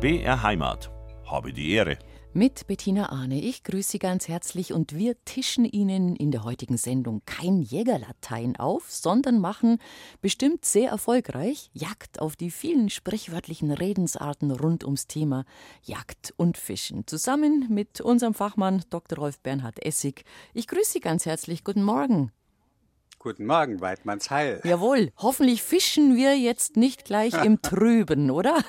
BR Heimat. Habe die Ehre. Mit Bettina Ahne. Ich grüße Sie ganz herzlich und wir tischen Ihnen in der heutigen Sendung kein Jägerlatein auf, sondern machen bestimmt sehr erfolgreich Jagd auf die vielen sprichwörtlichen Redensarten rund ums Thema Jagd und Fischen. Zusammen mit unserem Fachmann Dr. Rolf Bernhard Essig. Ich grüße Sie ganz herzlich. Guten Morgen. Guten Morgen, Weidmanns Heil. Jawohl, hoffentlich fischen wir jetzt nicht gleich im Trüben, oder?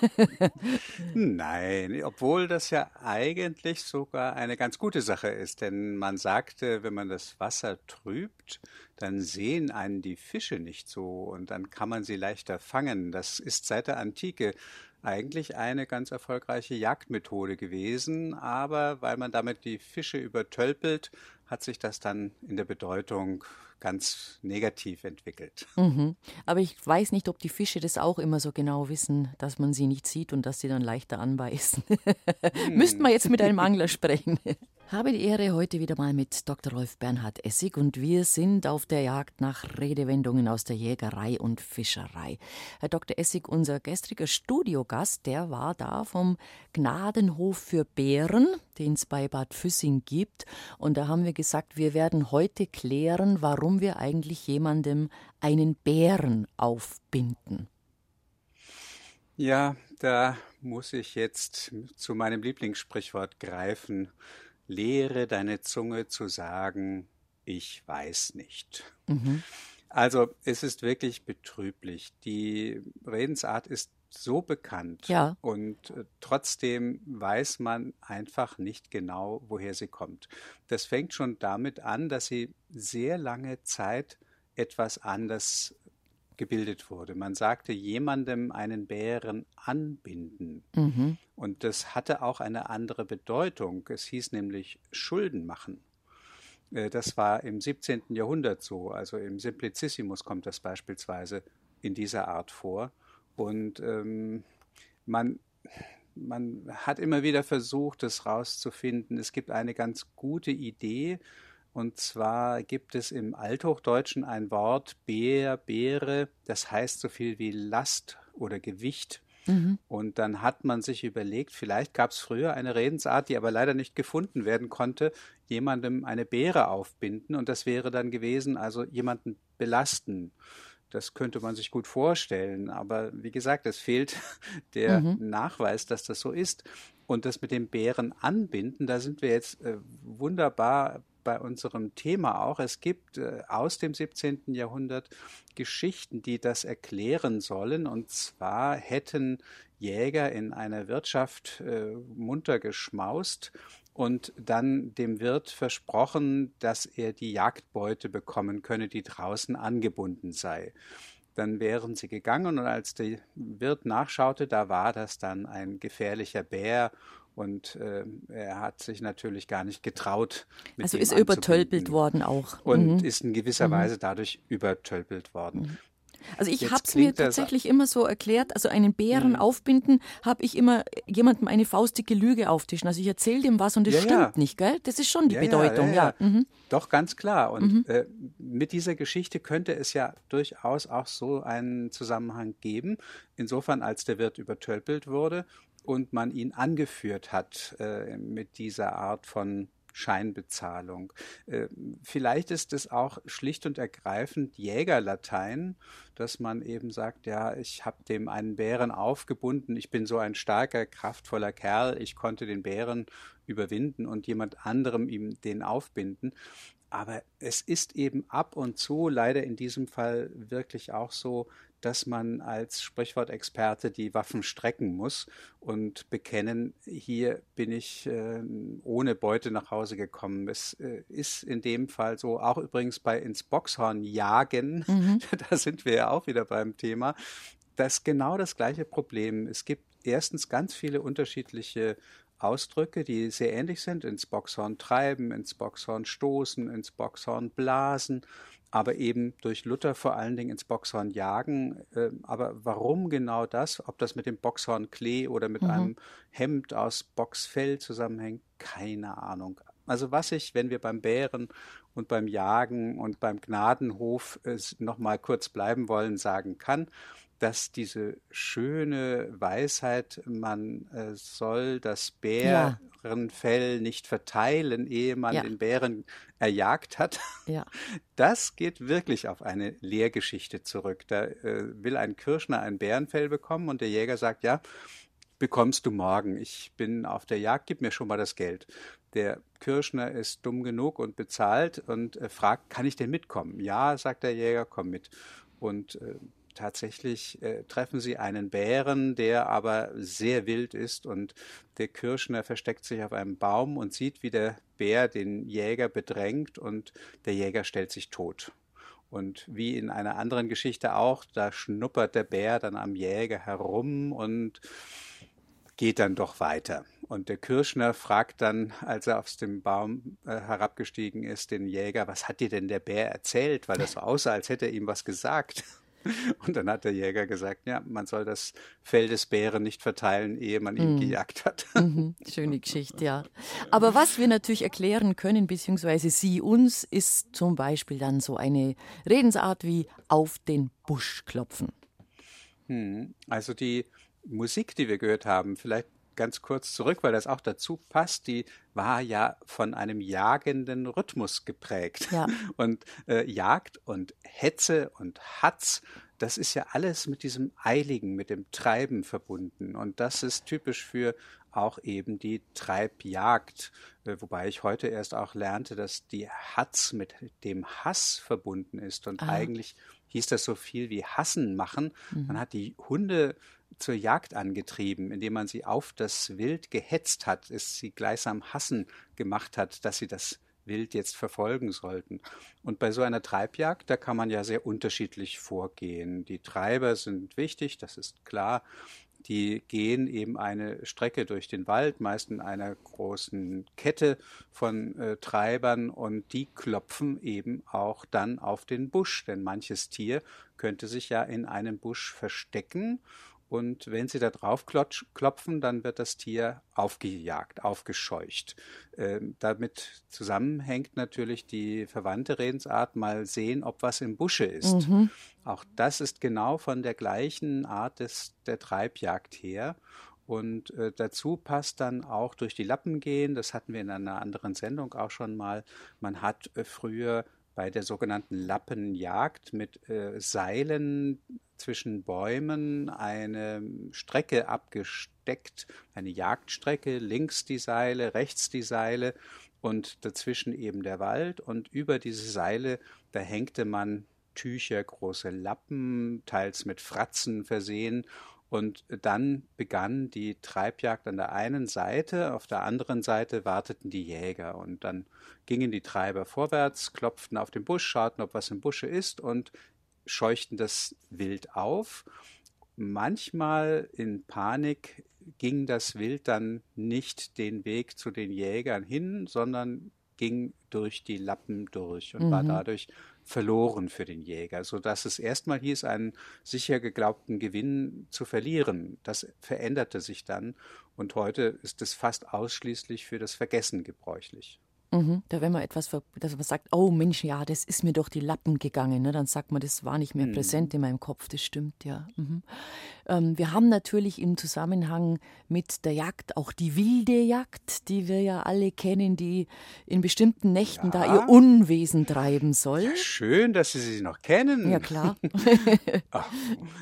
Nein, obwohl das ja eigentlich sogar eine ganz gute Sache ist, denn man sagte, wenn man das Wasser trübt, dann sehen einen die Fische nicht so und dann kann man sie leichter fangen. Das ist seit der Antike eigentlich eine ganz erfolgreiche Jagdmethode gewesen, aber weil man damit die Fische übertölpelt, hat sich das dann in der Bedeutung ganz negativ entwickelt. Mhm. Aber ich weiß nicht, ob die Fische das auch immer so genau wissen, dass man sie nicht sieht und dass sie dann leichter anbeißen. hm. Müssten wir jetzt mit einem Angler sprechen. Habe die Ehre heute wieder mal mit Dr. Rolf Bernhard Essig und wir sind auf der Jagd nach Redewendungen aus der Jägerei und Fischerei. Herr Dr. Essig, unser gestriger Studiogast, der war da vom Gnadenhof für Bären, den es bei Bad Füssing gibt. Und da haben wir gesagt, wir werden heute klären, warum wir eigentlich jemandem einen Bären aufbinden. Ja, da muss ich jetzt zu meinem Lieblingssprichwort greifen lehre deine Zunge zu sagen, ich weiß nicht. Mhm. Also es ist wirklich betrüblich. Die Redensart ist so bekannt ja. und äh, trotzdem weiß man einfach nicht genau, woher sie kommt. Das fängt schon damit an, dass sie sehr lange Zeit etwas anders gebildet wurde. Man sagte jemandem einen Bären anbinden. Mhm. Und das hatte auch eine andere Bedeutung. Es hieß nämlich Schulden machen. Äh, das war im 17. Jahrhundert so. Also im Simplicissimus kommt das beispielsweise in dieser Art vor. Und ähm, man, man hat immer wieder versucht, es rauszufinden. Es gibt eine ganz gute Idee, und zwar gibt es im Althochdeutschen ein Wort Bär, Beere, das heißt so viel wie Last oder Gewicht. Mhm. Und dann hat man sich überlegt, vielleicht gab es früher eine Redensart, die aber leider nicht gefunden werden konnte, jemandem eine Beere aufbinden. Und das wäre dann gewesen, also jemanden belasten. Das könnte man sich gut vorstellen. Aber wie gesagt, es fehlt der mhm. Nachweis, dass das so ist. Und das mit dem Bären anbinden, da sind wir jetzt äh, wunderbar bei unserem Thema auch. Es gibt äh, aus dem 17. Jahrhundert Geschichten, die das erklären sollen. Und zwar hätten Jäger in einer Wirtschaft äh, munter geschmaust und dann dem Wirt versprochen, dass er die Jagdbeute bekommen könne, die draußen angebunden sei. Dann wären sie gegangen und als der Wirt nachschaute, da war das dann ein gefährlicher Bär und äh, er hat sich natürlich gar nicht getraut. also ist er übertölpelt worden auch. Und mhm. ist in gewisser mhm. Weise dadurch übertölpelt worden. Mhm. Also ich habe es mir tatsächlich immer so erklärt, also einen Bären mhm. aufbinden, habe ich immer jemandem eine faustdicke Lüge auftischen. Also ich erzähle dem was und es ja, stimmt ja. nicht, gell? Das ist schon die ja, Bedeutung, ja. Mhm. Doch, ganz klar. Und mhm. äh, mit dieser Geschichte könnte es ja durchaus auch so einen Zusammenhang geben. Insofern, als der Wirt übertölpelt wurde und man ihn angeführt hat äh, mit dieser Art von Scheinbezahlung. Äh, vielleicht ist es auch schlicht und ergreifend Jägerlatein, dass man eben sagt, ja, ich habe dem einen Bären aufgebunden, ich bin so ein starker, kraftvoller Kerl, ich konnte den Bären überwinden und jemand anderem ihm den aufbinden. Aber es ist eben ab und zu leider in diesem Fall wirklich auch so, dass man als Sprichwortexperte die Waffen strecken muss und bekennen, hier bin ich äh, ohne Beute nach Hause gekommen. Es äh, ist in dem Fall so, auch übrigens bei ins Boxhorn jagen, mhm. da sind wir ja auch wieder beim Thema, das ist genau das gleiche Problem. Es gibt erstens ganz viele unterschiedliche Ausdrücke, die sehr ähnlich sind, ins Boxhorn treiben, ins Boxhorn stoßen, ins Boxhorn blasen aber eben durch Luther vor allen Dingen ins Boxhorn jagen. Äh, aber warum genau das? Ob das mit dem Boxhorn Klee oder mit mhm. einem Hemd aus Boxfell zusammenhängt, keine Ahnung. Also was ich, wenn wir beim Bären und beim Jagen und beim Gnadenhof äh, noch mal kurz bleiben wollen, sagen kann, dass diese schöne Weisheit, man äh, soll das Bärenfell ja. nicht verteilen, ehe man ja. den Bären erjagt hat, ja. das geht wirklich auf eine Lehrgeschichte zurück. Da äh, will ein Kirschner ein Bärenfell bekommen und der Jäger sagt, ja, bekommst du morgen. Ich bin auf der Jagd, gib mir schon mal das Geld. Der Kirschner ist dumm genug und bezahlt und äh, fragt, kann ich denn mitkommen? Ja, sagt der Jäger, komm mit. Und äh, tatsächlich äh, treffen sie einen Bären, der aber sehr wild ist und der Kirschner versteckt sich auf einem Baum und sieht, wie der Bär den Jäger bedrängt und der Jäger stellt sich tot. Und wie in einer anderen Geschichte auch, da schnuppert der Bär dann am Jäger herum und geht dann doch weiter. Und der Kirschner fragt dann, als er aus dem Baum äh, herabgestiegen ist, den Jäger, was hat dir denn der Bär erzählt? Weil das so aussah, als hätte er ihm was gesagt. Und dann hat der Jäger gesagt, ja, man soll das Fell des Bären nicht verteilen, ehe man ihn mhm. gejagt hat. Mhm. Schöne Geschichte, ja. Aber was wir natürlich erklären können, beziehungsweise Sie uns, ist zum Beispiel dann so eine Redensart wie auf den Busch klopfen. Hm. Also die Musik, die wir gehört haben, vielleicht ganz kurz zurück, weil das auch dazu passt, die war ja von einem jagenden Rhythmus geprägt. Ja. Und äh, Jagd und Hetze und Hatz, das ist ja alles mit diesem Eiligen, mit dem Treiben verbunden. Und das ist typisch für auch eben die Treibjagd, äh, wobei ich heute erst auch lernte, dass die Hatz mit dem Hass verbunden ist. Und Aha. eigentlich hieß das so viel wie Hassen machen. Mhm. Man hat die Hunde zur Jagd angetrieben, indem man sie auf das Wild gehetzt hat, es sie gleichsam hassen gemacht hat, dass sie das Wild jetzt verfolgen sollten. Und bei so einer Treibjagd, da kann man ja sehr unterschiedlich vorgehen. Die Treiber sind wichtig, das ist klar. Die gehen eben eine Strecke durch den Wald, meist in einer großen Kette von äh, Treibern und die klopfen eben auch dann auf den Busch, denn manches Tier könnte sich ja in einem Busch verstecken und wenn sie da drauf klopfen, dann wird das Tier aufgejagt, aufgescheucht. Ähm, damit zusammenhängt natürlich die verwandte Redensart, mal sehen, ob was im Busche ist. Mhm. Auch das ist genau von der gleichen Art des, der Treibjagd her. Und äh, dazu passt dann auch durch die Lappen gehen. Das hatten wir in einer anderen Sendung auch schon mal. Man hat äh, früher bei der sogenannten Lappenjagd mit äh, Seilen zwischen Bäumen eine Strecke abgesteckt, eine Jagdstrecke, links die Seile, rechts die Seile und dazwischen eben der Wald. Und über diese Seile, da hängte man Tücher, große Lappen, teils mit Fratzen versehen und dann begann die Treibjagd an der einen Seite, auf der anderen Seite warteten die Jäger und dann gingen die Treiber vorwärts, klopften auf den Busch, schauten, ob was im Busche ist und scheuchten das Wild auf. Manchmal in Panik ging das Wild dann nicht den Weg zu den Jägern hin, sondern ging durch die Lappen durch und mhm. war dadurch verloren für den Jäger, sodass es erstmal hieß, einen sicher geglaubten Gewinn zu verlieren. Das veränderte sich dann und heute ist es fast ausschließlich für das Vergessen gebräuchlich. Mhm. Da, wenn man etwas, dass man sagt, oh Mensch, ja, das ist mir durch die Lappen gegangen, ne? dann sagt man, das war nicht mehr mhm. präsent in meinem Kopf, das stimmt, ja. Mhm. Ähm, wir haben natürlich im Zusammenhang mit der Jagd auch die wilde Jagd, die wir ja alle kennen, die in bestimmten Nächten ja. da ihr Unwesen treiben soll. Ja, schön, dass Sie sie noch kennen. Ja, klar. Ach,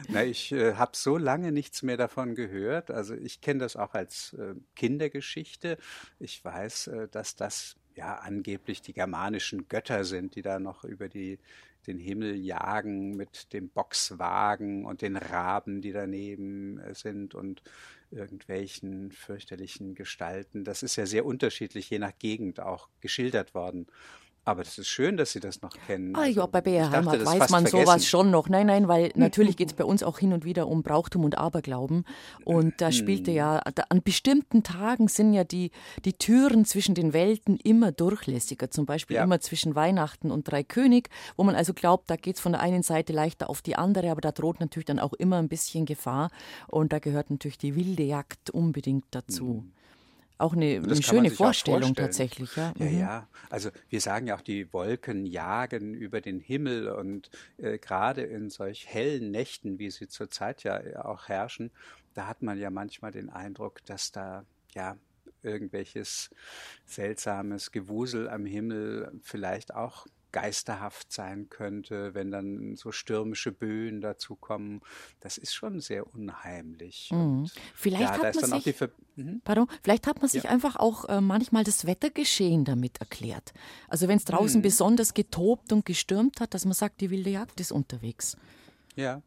na, ich äh, habe so lange nichts mehr davon gehört. Also ich kenne das auch als äh, Kindergeschichte. Ich weiß, äh, dass das ja angeblich die germanischen Götter sind, die da noch über die, den Himmel jagen mit dem Boxwagen und den Raben, die daneben äh, sind und irgendwelchen fürchterlichen Gestalten. Das ist ja sehr unterschiedlich, je nach Gegend auch geschildert worden. Aber das ist schön, dass Sie das noch kennen. Ah ja, also, bei BR Heimat weiß man vergessen. sowas schon noch. Nein, nein, weil natürlich geht es bei uns auch hin und wieder um Brauchtum und Aberglauben. Und da spielte ja, da, an bestimmten Tagen sind ja die, die Türen zwischen den Welten immer durchlässiger. Zum Beispiel ja. immer zwischen Weihnachten und Dreikönig, wo man also glaubt, da geht es von der einen Seite leichter auf die andere, aber da droht natürlich dann auch immer ein bisschen Gefahr. Und da gehört natürlich die wilde Jagd unbedingt dazu. Mhm. Auch eine, eine schöne Vorstellung tatsächlich, ja. Ja, mhm. ja. Also wir sagen ja auch, die Wolken jagen über den Himmel und äh, gerade in solch hellen Nächten, wie sie zurzeit ja auch herrschen, da hat man ja manchmal den Eindruck, dass da ja irgendwelches seltsames Gewusel am Himmel vielleicht auch geisterhaft sein könnte, wenn dann so stürmische Böen dazu kommen. Das ist schon sehr unheimlich. Mhm. Vielleicht, ja, hat man sich, mhm. pardon, vielleicht hat man sich ja. einfach auch äh, manchmal das Wettergeschehen damit erklärt. Also wenn es draußen mhm. besonders getobt und gestürmt hat, dass man sagt, die wilde Jagd ist unterwegs. Ja,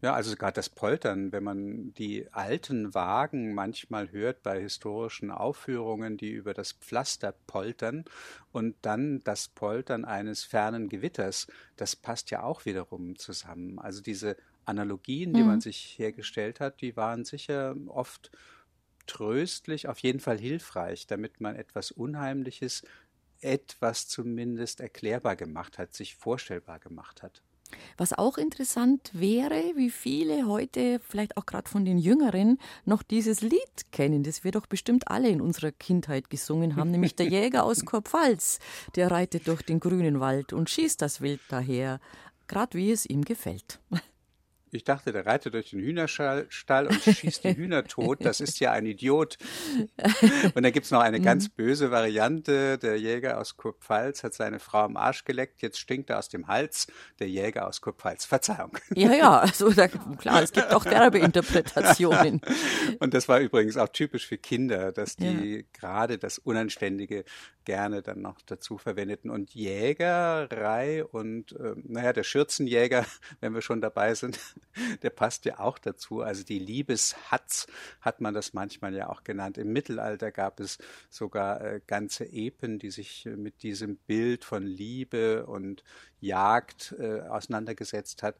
ja, also gerade das Poltern, wenn man die alten Wagen manchmal hört bei historischen Aufführungen, die über das Pflaster poltern und dann das Poltern eines fernen Gewitters, das passt ja auch wiederum zusammen. Also diese Analogien, die mhm. man sich hergestellt hat, die waren sicher oft tröstlich, auf jeden Fall hilfreich, damit man etwas Unheimliches, etwas zumindest erklärbar gemacht hat, sich vorstellbar gemacht hat. Was auch interessant wäre, wie viele heute, vielleicht auch gerade von den Jüngeren, noch dieses Lied kennen, das wir doch bestimmt alle in unserer Kindheit gesungen haben, nämlich der Jäger aus Kurpfalz, der reitet durch den grünen Wald und schießt das Wild daher, gerade wie es ihm gefällt. Ich dachte, der reitet durch den Hühnerstall und schießt die Hühner tot. Das ist ja ein Idiot. Und dann gibt es noch eine ganz mhm. böse Variante. Der Jäger aus Kurpfalz hat seine Frau am Arsch geleckt. Jetzt stinkt er aus dem Hals. Der Jäger aus Kurpfalz. Verzeihung. Ja, ja, also da, klar, es gibt auch derbe Interpretationen. Und das war übrigens auch typisch für Kinder, dass die ja. gerade das Unanständige gerne dann noch dazu verwendeten. Und Jägerei und, äh, naja, der Schürzenjäger, wenn wir schon dabei sind, der passt ja auch dazu. Also die Liebeshatz hat man das manchmal ja auch genannt. Im Mittelalter gab es sogar äh, ganze Epen, die sich äh, mit diesem Bild von Liebe und Jagd äh, auseinandergesetzt hat.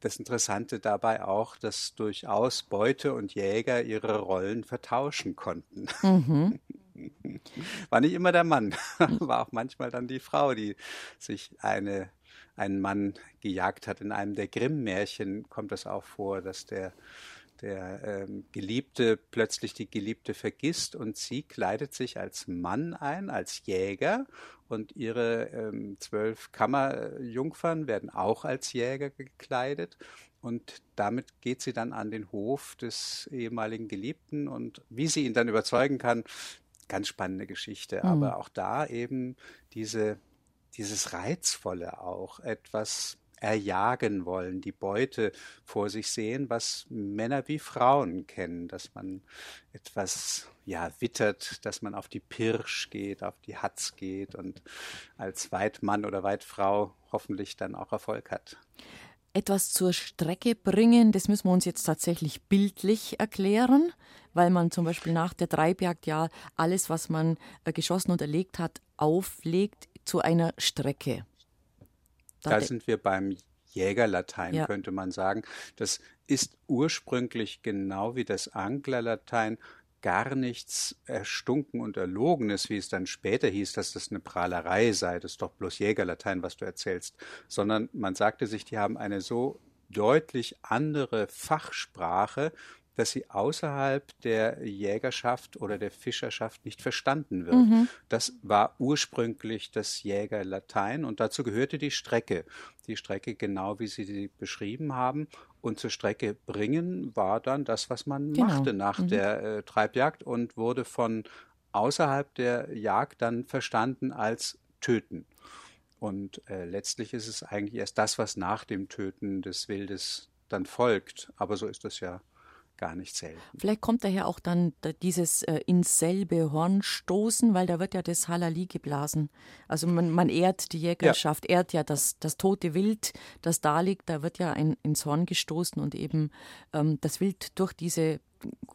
Das Interessante dabei auch, dass durchaus Beute und Jäger ihre Rollen vertauschen konnten. Mhm. War nicht immer der Mann, war auch manchmal dann die Frau, die sich eine, einen Mann gejagt hat. In einem der Grimm-Märchen kommt es auch vor, dass der, der ähm, Geliebte plötzlich die Geliebte vergisst und sie kleidet sich als Mann ein, als Jäger und ihre ähm, zwölf Kammerjungfern werden auch als Jäger gekleidet und damit geht sie dann an den Hof des ehemaligen Geliebten und wie sie ihn dann überzeugen kann, ganz spannende Geschichte. Mhm. Aber auch da eben diese, dieses Reizvolle auch, etwas erjagen wollen, die Beute vor sich sehen, was Männer wie Frauen kennen, dass man etwas ja wittert, dass man auf die Pirsch geht, auf die Hatz geht und als Weidmann oder Weidfrau hoffentlich dann auch Erfolg hat. Etwas zur Strecke bringen, das müssen wir uns jetzt tatsächlich bildlich erklären, weil man zum Beispiel nach der Treibjagd ja alles, was man äh, geschossen und erlegt hat, auflegt zu einer Strecke. Da, da sind wir beim Jägerlatein, ja. könnte man sagen. Das ist ursprünglich genau wie das Anglerlatein gar nichts erstunken und erlogenes, wie es dann später hieß, dass das eine Prahlerei sei, das ist doch bloß Jägerlatein, was du erzählst, sondern man sagte sich, die haben eine so deutlich andere Fachsprache dass sie außerhalb der Jägerschaft oder der Fischerschaft nicht verstanden wird. Mhm. Das war ursprünglich das Jägerlatein und dazu gehörte die Strecke. Die Strecke genau wie Sie sie beschrieben haben. Und zur Strecke bringen war dann das, was man genau. machte nach mhm. der äh, Treibjagd und wurde von außerhalb der Jagd dann verstanden als Töten. Und äh, letztlich ist es eigentlich erst das, was nach dem Töten des Wildes dann folgt. Aber so ist es ja gar nicht selten. Vielleicht kommt daher auch dann dieses äh, ins selbe Horn stoßen, weil da wird ja das Halali geblasen. Also man, man ehrt die Jägerschaft, ja. ehrt ja das, das tote Wild, das da liegt, da wird ja ein, ins Horn gestoßen und eben ähm, das Wild durch diese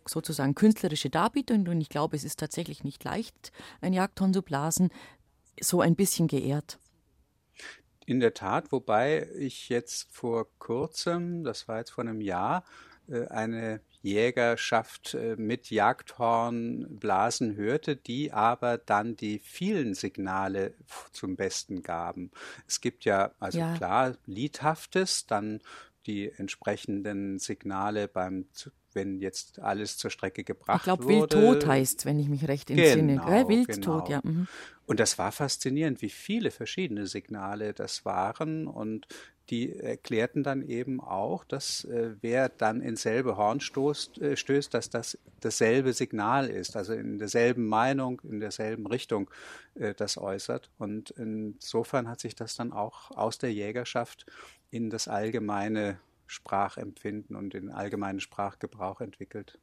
sozusagen künstlerische Darbietung, und ich glaube, es ist tatsächlich nicht leicht, ein Jagdhorn zu blasen, so ein bisschen geehrt. In der Tat, wobei ich jetzt vor kurzem, das war jetzt vor einem Jahr, eine Jägerschaft äh, mit Jagdhornblasen hörte, die aber dann die vielen Signale zum Besten gaben. Es gibt ja, also ja. klar, Liedhaftes, dann die entsprechenden Signale beim wenn jetzt alles zur Strecke gebracht wurde. Ich glaube, Wildtot heißt, wenn ich mich recht entsinne. Genau, Gell? Wildtot, genau. ja. Mhm. Und das war faszinierend, wie viele verschiedene Signale das waren. Und die erklärten dann eben auch, dass äh, wer dann ins selbe Horn stoßt, äh, stößt, dass das dasselbe Signal ist, also in derselben Meinung, in derselben Richtung äh, das äußert. Und insofern hat sich das dann auch aus der Jägerschaft in das allgemeine Sprachempfinden und den allgemeinen Sprachgebrauch entwickelt.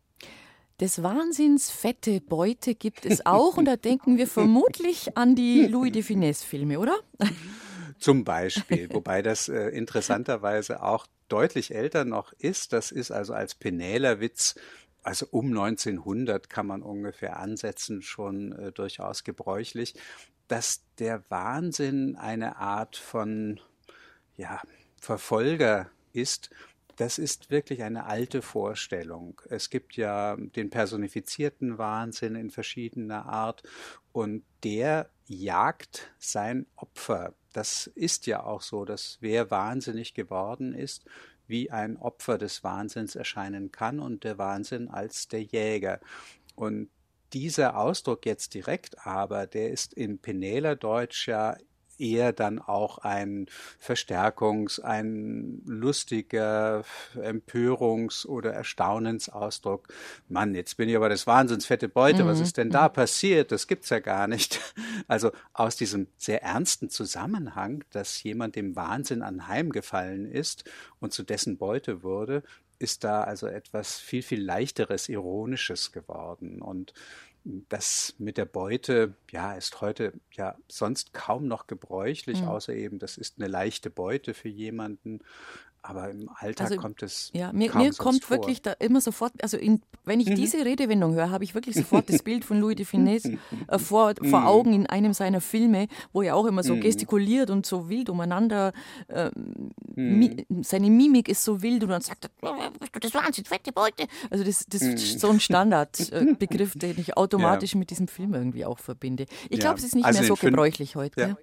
Des Wahnsinns fette Beute gibt es auch und da denken wir vermutlich an die Louis de Finesse-Filme, oder? Zum Beispiel, wobei das äh, interessanterweise auch deutlich älter noch ist. Das ist also als Penälerwitz also um 1900 kann man ungefähr ansetzen, schon äh, durchaus gebräuchlich, dass der Wahnsinn eine Art von ja, Verfolger ist, das ist wirklich eine alte Vorstellung. Es gibt ja den personifizierten Wahnsinn in verschiedener Art und der jagt sein Opfer. Das ist ja auch so, dass wer wahnsinnig geworden ist, wie ein Opfer des Wahnsinns erscheinen kann und der Wahnsinn als der Jäger. Und dieser Ausdruck jetzt direkt aber, der ist in Penela-Deutsch ja eher dann auch ein Verstärkungs-, ein lustiger Empörungs- oder Erstaunensausdruck. Mann, jetzt bin ich aber das Wahnsinns fette Beute. Mhm. Was ist denn da passiert? Das gibt's ja gar nicht. Also aus diesem sehr ernsten Zusammenhang, dass jemand dem Wahnsinn anheimgefallen ist und zu dessen Beute wurde, ist da also etwas viel, viel leichteres, ironisches geworden. Und das mit der Beute, ja, ist heute ja sonst kaum noch gebräuchlich, mhm. außer eben, das ist eine leichte Beute für jemanden. Aber im Alltag also, kommt es. Ja, mir, mir kommt vor. wirklich da immer sofort, also in, wenn ich mhm. diese Redewendung höre, habe ich wirklich sofort das Bild von Louis de Finesse äh, vor, vor mhm. Augen in einem seiner Filme, wo er auch immer so mhm. gestikuliert und so wild umeinander. Äh, mi, seine Mimik ist so wild und dann sagt er, das Wahnsinn, fette Beute. Also das, das ist so ein Standardbegriff, äh, den ich automatisch ja. mit diesem Film irgendwie auch verbinde. Ich glaube, ja. es ist nicht also mehr so gebräuchlich heute. Ja.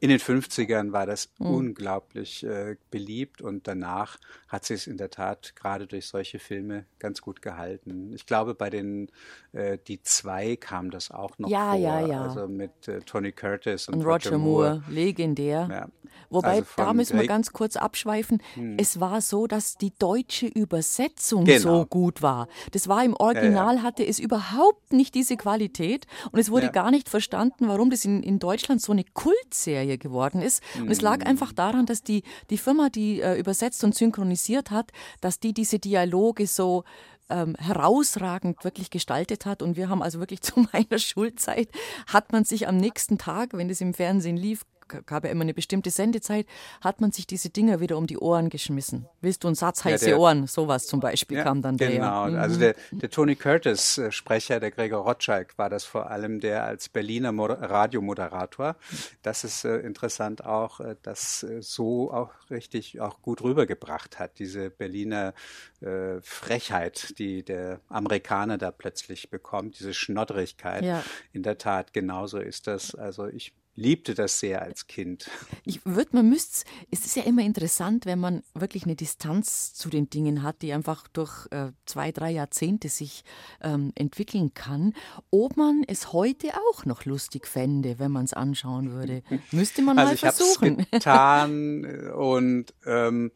In den 50ern war das unglaublich äh, beliebt und danach danach hat sie es in der Tat gerade durch solche Filme ganz gut gehalten. Ich glaube, bei den äh, Die Zwei kam das auch noch ja, vor. Ja, ja, Also mit äh, Tony Curtis und, und Roger, Roger Moore. Moore. Legendär. Ja. Wobei, also da müssen wir ganz kurz abschweifen. Hm. Es war so, dass die deutsche Übersetzung genau. so gut war. Das war im Original, ja, ja. hatte es überhaupt nicht diese Qualität und es wurde gar nicht verstanden, warum das in, in Deutschland so eine Kultserie geworden ist. Und es lag hm. einfach daran, dass die, die Firma, die äh, übersetzt und synchronisiert hat, dass die diese Dialoge so ähm, herausragend wirklich gestaltet hat. Und wir haben also wirklich zu meiner Schulzeit, hat man sich am nächsten Tag, wenn es im Fernsehen lief, gab ja immer eine bestimmte Sendezeit, hat man sich diese Dinger wieder um die Ohren geschmissen. Willst du einen Satz heiße ja, der, Ohren? Sowas zum Beispiel ja, kam dann genau. daher. Genau, also der, der Tony Curtis äh, Sprecher, der Gregor Rotschalk, war das vor allem der als Berliner Radiomoderator. Das ist äh, interessant auch, äh, das äh, so auch richtig auch gut rübergebracht hat, diese Berliner äh, Frechheit, die der Amerikaner da plötzlich bekommt, diese Schnodderigkeit. Ja. In der Tat, genauso ist das. Also ich liebte das sehr als Kind. Ich würde, man müsste, es ist ja immer interessant, wenn man wirklich eine Distanz zu den Dingen hat, die einfach durch äh, zwei, drei Jahrzehnte sich ähm, entwickeln kann, ob man es heute auch noch lustig fände, wenn man es anschauen würde. Müsste man also mal ich versuchen. Ich getan und ähm,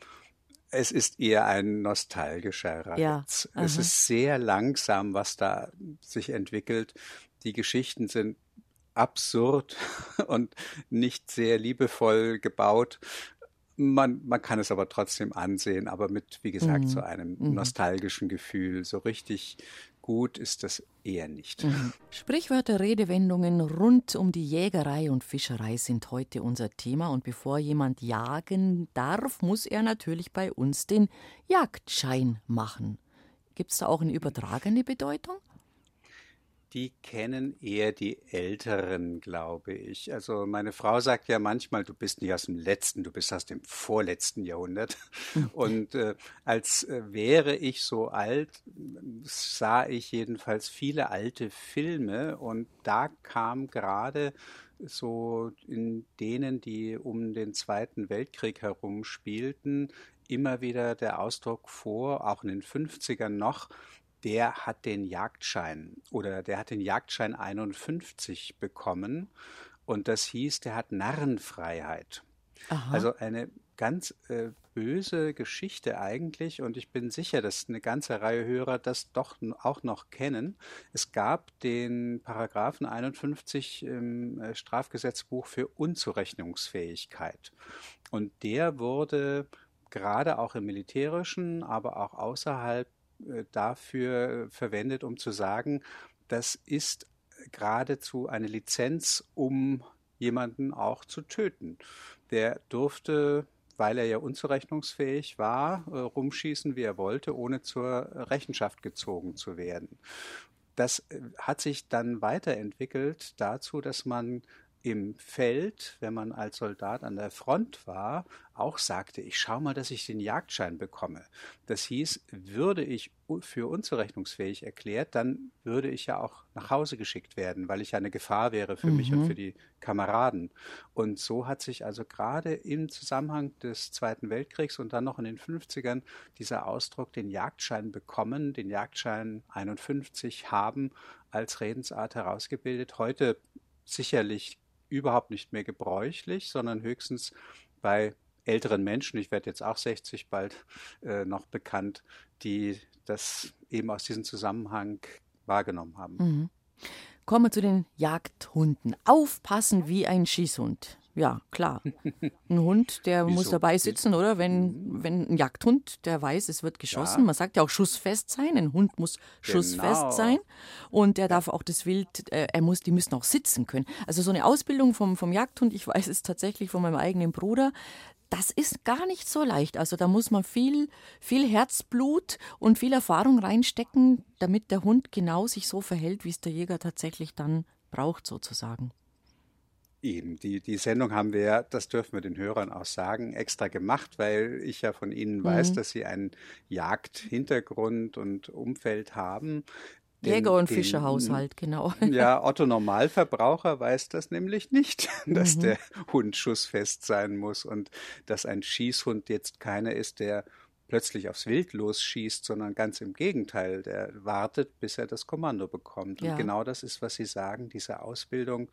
es ist eher ein nostalgischer Reiz. Ja, es ist sehr langsam, was da sich entwickelt. Die Geschichten sind absurd und nicht sehr liebevoll gebaut. Man, man kann es aber trotzdem ansehen, aber mit, wie gesagt, mhm. so einem mhm. nostalgischen Gefühl. So richtig gut ist das eher nicht. Mhm. Sprichwörter, Redewendungen rund um die Jägerei und Fischerei sind heute unser Thema. Und bevor jemand jagen darf, muss er natürlich bei uns den Jagdschein machen. Gibt es da auch eine übertragene Bedeutung? Die kennen eher die Älteren, glaube ich. Also meine Frau sagt ja manchmal, du bist nicht aus dem letzten, du bist aus dem vorletzten Jahrhundert. Und äh, als äh, wäre ich so alt, sah ich jedenfalls viele alte Filme und da kam gerade so in denen, die um den Zweiten Weltkrieg herum spielten, immer wieder der Ausdruck vor, auch in den 50ern noch, der hat den Jagdschein oder der hat den Jagdschein 51 bekommen und das hieß, der hat Narrenfreiheit. Aha. Also eine ganz äh, böse Geschichte eigentlich und ich bin sicher, dass eine ganze Reihe Hörer das doch auch noch kennen. Es gab den Paragraphen 51 im äh, Strafgesetzbuch für Unzurechnungsfähigkeit und der wurde gerade auch im militärischen, aber auch außerhalb dafür verwendet, um zu sagen, das ist geradezu eine Lizenz, um jemanden auch zu töten. Der durfte, weil er ja unzurechnungsfähig war, äh, rumschießen, wie er wollte, ohne zur Rechenschaft gezogen zu werden. Das äh, hat sich dann weiterentwickelt dazu, dass man im Feld, wenn man als Soldat an der Front war, auch sagte, ich schau mal, dass ich den Jagdschein bekomme. Das hieß, würde ich für unzurechnungsfähig erklärt, dann würde ich ja auch nach Hause geschickt werden, weil ich eine Gefahr wäre für mhm. mich und mhm. für die Kameraden. Und so hat sich also gerade im Zusammenhang des Zweiten Weltkriegs und dann noch in den 50ern dieser Ausdruck den Jagdschein bekommen, den Jagdschein 51 haben als Redensart herausgebildet. Heute sicherlich überhaupt nicht mehr gebräuchlich, sondern höchstens bei älteren Menschen, ich werde jetzt auch 60 bald äh, noch bekannt, die das eben aus diesem Zusammenhang wahrgenommen haben. Mhm. Kommen wir zu den Jagdhunden. Aufpassen wie ein Schießhund. Ja, klar. Ein Hund, der Wieso? muss dabei sitzen, oder? Wenn, wenn ein Jagdhund, der weiß, es wird geschossen. Ja. Man sagt ja auch schussfest sein. Ein Hund muss genau. schussfest sein. Und der darf auch das Wild, äh, er muss, die müssen auch sitzen können. Also so eine Ausbildung vom, vom Jagdhund, ich weiß es tatsächlich von meinem eigenen Bruder, das ist gar nicht so leicht. Also da muss man viel, viel Herzblut und viel Erfahrung reinstecken, damit der Hund genau sich so verhält, wie es der Jäger tatsächlich dann braucht, sozusagen. Eben, die, die Sendung haben wir, ja, das dürfen wir den Hörern auch sagen, extra gemacht, weil ich ja von Ihnen mhm. weiß, dass Sie einen Jagdhintergrund und Umfeld haben. Jäger- und den, Fischerhaushalt, genau. Ja, Otto Normalverbraucher weiß das nämlich nicht, dass mhm. der Hund schussfest sein muss und dass ein Schießhund jetzt keiner ist, der plötzlich aufs Wild losschießt, sondern ganz im Gegenteil, der wartet, bis er das Kommando bekommt. Und ja. genau das ist, was Sie sagen, diese Ausbildung,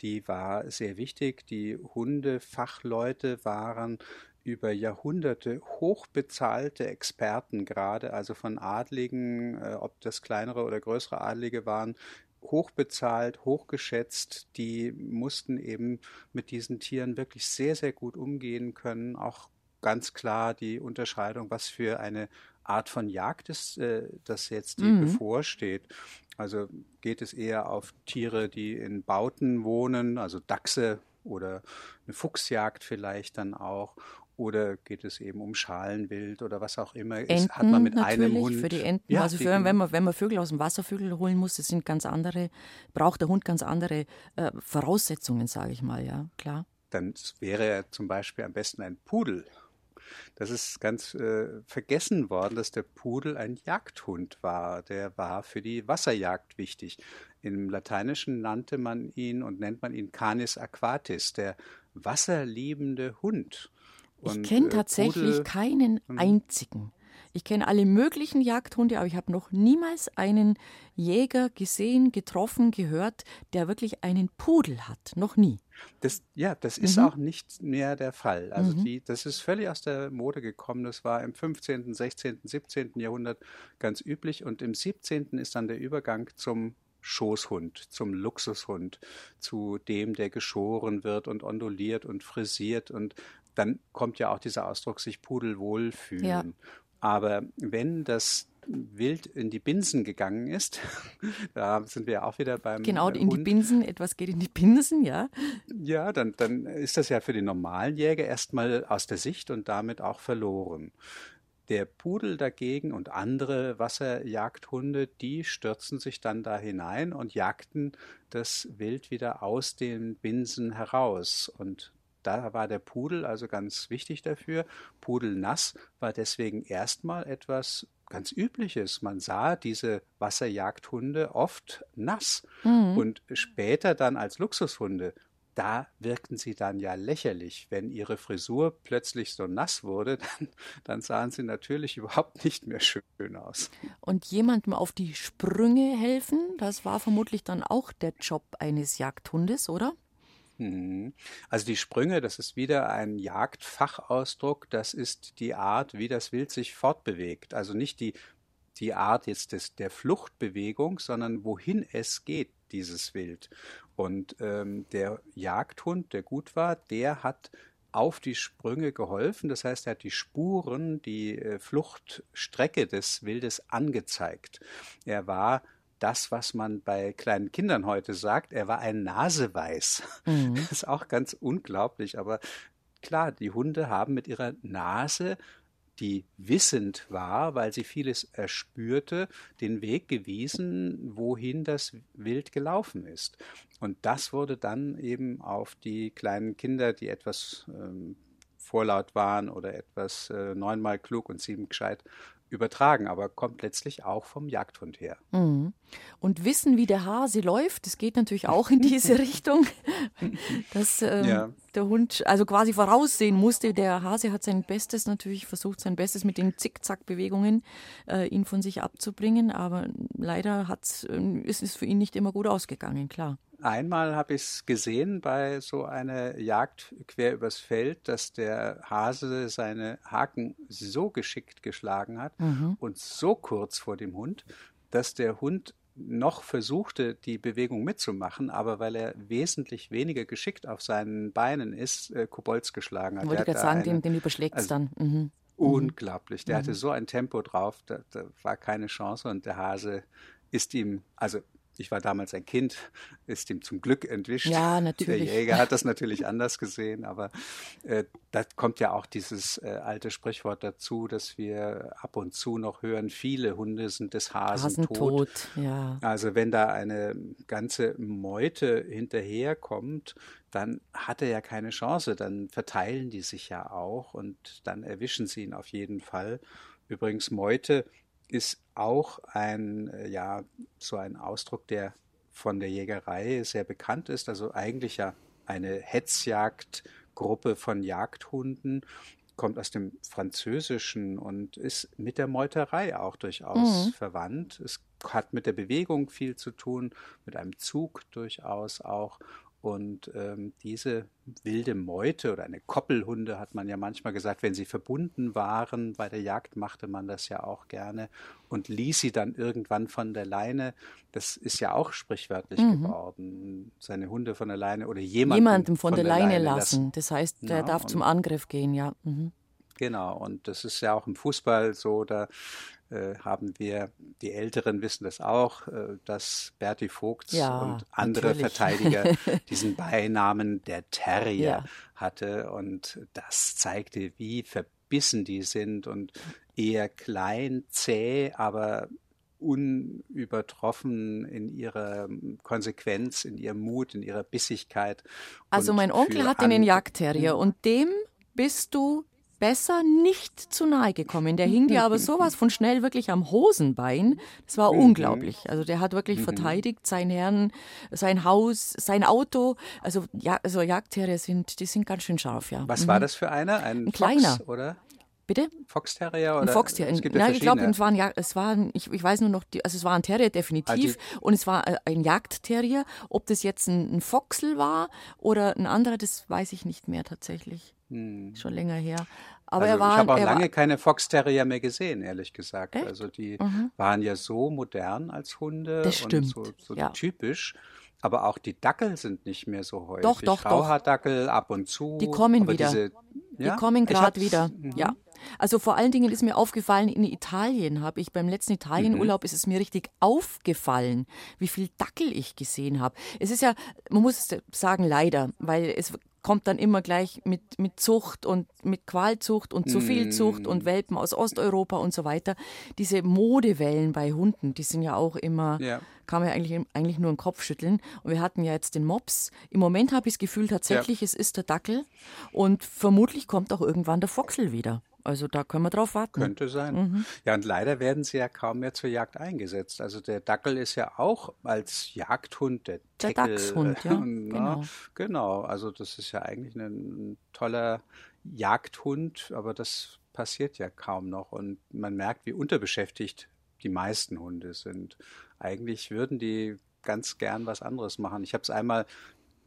die war sehr wichtig. Die Hundefachleute waren über Jahrhunderte hochbezahlte Experten gerade, also von Adligen, äh, ob das kleinere oder größere Adlige waren, hochbezahlt, hochgeschätzt, die mussten eben mit diesen Tieren wirklich sehr, sehr gut umgehen können, auch ganz klar die Unterscheidung, was für eine Art von Jagd ist, äh, das jetzt die mhm. bevorsteht. Also geht es eher auf Tiere, die in Bauten wohnen, also Dachse oder eine Fuchsjagd vielleicht dann auch, oder geht es eben um Schalenwild oder was auch immer? Enten, ist, hat man mit einem Hund. für die Enten. Ja, also für, wenn, man, wenn man Vögel aus dem Wasservögel holen muss, das sind ganz andere, braucht der Hund ganz andere äh, Voraussetzungen, sage ich mal, ja, klar. Dann wäre er zum Beispiel am besten ein Pudel das ist ganz äh, vergessen worden, dass der Pudel ein Jagdhund war. Der war für die Wasserjagd wichtig. Im Lateinischen nannte man ihn und nennt man ihn Canis aquatis, der wasserliebende Hund. Und, ich kenne äh, tatsächlich Pudel, keinen hm. einzigen. Ich kenne alle möglichen Jagdhunde, aber ich habe noch niemals einen Jäger gesehen, getroffen, gehört, der wirklich einen Pudel hat. Noch nie. Das, ja, das ist mhm. auch nicht mehr der Fall. Also mhm. die, das ist völlig aus der Mode gekommen. Das war im 15., 16., 17. Jahrhundert ganz üblich. Und im 17. ist dann der Übergang zum Schoßhund, zum Luxushund, zu dem, der geschoren wird und onduliert und frisiert. Und dann kommt ja auch dieser Ausdruck, sich pudelwohl fühlen. Ja. Aber wenn das wild in die Binsen gegangen ist, da sind wir auch wieder beim. Genau, in Hund. die Binsen, etwas geht in die Binsen, ja. Ja, dann, dann ist das ja für den normalen Jäger erstmal aus der Sicht und damit auch verloren. Der Pudel dagegen und andere Wasserjagdhunde, die stürzen sich dann da hinein und jagten das Wild wieder aus den Binsen heraus. Und da war der Pudel also ganz wichtig dafür. Pudelnass war deswegen erstmal etwas ganz Übliches. Man sah diese Wasserjagdhunde oft nass mhm. und später dann als Luxushunde da wirkten sie dann ja lächerlich. Wenn ihre Frisur plötzlich so nass wurde, dann, dann, sahen sie natürlich überhaupt nicht mehr schön aus. Und jemandem auf die Sprünge helfen, das war vermutlich dann auch der Job eines Jagdhundes, oder? Mhm. Also die Sprünge, das ist wieder ein Jagdfachausdruck, das ist die Art, wie das Wild sich fortbewegt. Also nicht die, die Art jetzt des, der Fluchtbewegung, sondern wohin es geht, dieses Wild. Und ähm, der Jagdhund, der gut war, der hat auf die Sprünge geholfen. Das heißt, er hat die Spuren, die äh, Fluchtstrecke des Wildes angezeigt. Er war das, was man bei kleinen Kindern heute sagt. Er war ein Naseweiß. Mhm. Das ist auch ganz unglaublich, aber klar, die Hunde haben mit ihrer Nase die wissend war, weil sie vieles erspürte, den Weg gewiesen, wohin das Wild gelaufen ist. Und das wurde dann eben auf die kleinen Kinder, die etwas ähm, vorlaut waren oder etwas äh, neunmal klug und sieben gescheit übertragen, aber kommt letztlich auch vom Jagdhund her. Mhm. Und wissen, wie der Hase läuft, das geht natürlich auch in diese Richtung, dass ähm, ja. der Hund also quasi voraussehen musste. Der Hase hat sein Bestes natürlich versucht, sein Bestes mit den Zickzack-Bewegungen äh, ihn von sich abzubringen, aber leider hat's, äh, ist es für ihn nicht immer gut ausgegangen, klar. Einmal habe ich es gesehen bei so einer Jagd quer übers Feld, dass der Hase seine Haken so geschickt geschlagen hat mhm. und so kurz vor dem Hund, dass der Hund noch versuchte, die Bewegung mitzumachen, aber weil er wesentlich weniger geschickt auf seinen Beinen ist, äh, Kobolds geschlagen hat. Wollte gerade sagen, dem, dem überschlägt es also dann. Mhm. mhm. Unglaublich. Der mhm. hatte so ein Tempo drauf, da, da war keine Chance und der Hase ist ihm, also ich war damals ein Kind, ist ihm zum Glück entwischt. Ja, natürlich. Der Jäger hat das natürlich anders gesehen, aber äh, da kommt ja auch dieses äh, alte Sprichwort dazu, dass wir ab und zu noch hören, viele Hunde sind des Hasen, Hasen tot. tot. Ja. Also wenn da eine ganze Meute hinterherkommt, dann hat er ja keine Chance, dann verteilen die sich ja auch und dann erwischen sie ihn auf jeden Fall. Übrigens, Meute ist auch ein, äh, ja, so ein Ausdruck, der von der Jägerei sehr bekannt ist. Also eigentlich ja eine Hetzjagdgruppe von Jagdhunden, kommt aus dem Französischen und ist mit der Meuterei auch durchaus mhm. verwandt. Es hat mit der Bewegung viel zu tun, mit einem Zug durchaus auch. Und ähm, diese wilde Meute oder eine Koppelhunde hat man ja manchmal gesagt, wenn sie verbunden waren, bei der Jagd machte man das ja auch gerne und ließ sie dann irgendwann von der Leine. Das ist ja auch sprichwörtlich mhm. geworden. Seine Hunde von der Leine oder jemanden, jemandem von, von der, der, Leine, Leine lassen. lassen. Das heißt, der ja, darf zum Angriff gehen, ja. Mhm. Genau, und das ist ja auch im Fußball so, da haben wir, die Älteren wissen das auch, äh, dass Berti Vogts ja, und andere natürlich. Verteidiger diesen Beinamen der Terrier ja. hatte. Und das zeigte, wie verbissen die sind und eher klein, zäh, aber unübertroffen in ihrer Konsequenz, in ihrem Mut, in ihrer Bissigkeit. Also mein Onkel hat einen Jagdterrier und dem bist du besser nicht zu nahe gekommen. Der hing dir aber sowas von schnell wirklich am Hosenbein. Das war mhm. unglaublich. Also der hat wirklich mhm. verteidigt sein Herrn, sein Haus, sein Auto. Also, ja, also Jagdtiere sind, die sind ganz schön scharf, ja. Was mhm. war das für einer? Ein, Ein kleiner, oder? Bitte? Fox-Terrier oder? Ein Fox-Terrier. Es gibt ja Nein, ich glaube, es waren, ja, es waren ich, ich weiß nur noch, die, also es war ein Terrier definitiv also, und es war äh, ein Jagdterrier. Ob das jetzt ein, ein Foxel war oder ein anderer, das weiß ich nicht mehr tatsächlich. Hm. Schon länger her. Aber also er war, ich habe auch lange war, keine Fox Terrier mehr gesehen, ehrlich gesagt. Echt? Also die mhm. waren ja so modern als Hunde das stimmt. und so, so ja. typisch. Aber auch die Dackel sind nicht mehr so häufig. Doch, doch, Rauhaardackel ab und zu. Die kommen wieder. Diese, ja? Die kommen gerade wieder. Mhm. Ja. Also vor allen Dingen ist mir aufgefallen, in Italien habe ich beim letzten Italienurlaub mhm. ist es mir richtig aufgefallen, wie viel Dackel ich gesehen habe. Es ist ja, man muss sagen, leider, weil es kommt dann immer gleich mit, mit Zucht und mit Qualzucht und zu viel Zucht und. Welpen aus Osteuropa und so weiter. Diese Modewellen bei Hunden, die sind ja auch immer, ja. kann man ja eigentlich, eigentlich nur den Kopf schütteln. Und wir hatten ja jetzt den Mops. Im Moment habe ich das Gefühl tatsächlich, ja. es ist der Dackel und vermutlich kommt auch irgendwann der Foxel wieder. Also da können wir drauf warten. Könnte sein. Mhm. Ja, und leider werden sie ja kaum mehr zur Jagd eingesetzt. Also der Dackel ist ja auch als Jagdhund der Der Dachshund, ja. genau. genau. Also das ist ja eigentlich ein, ein toller Jagdhund, aber das passiert ja kaum noch. Und man merkt, wie unterbeschäftigt die meisten Hunde sind. Eigentlich würden die ganz gern was anderes machen. Ich habe es einmal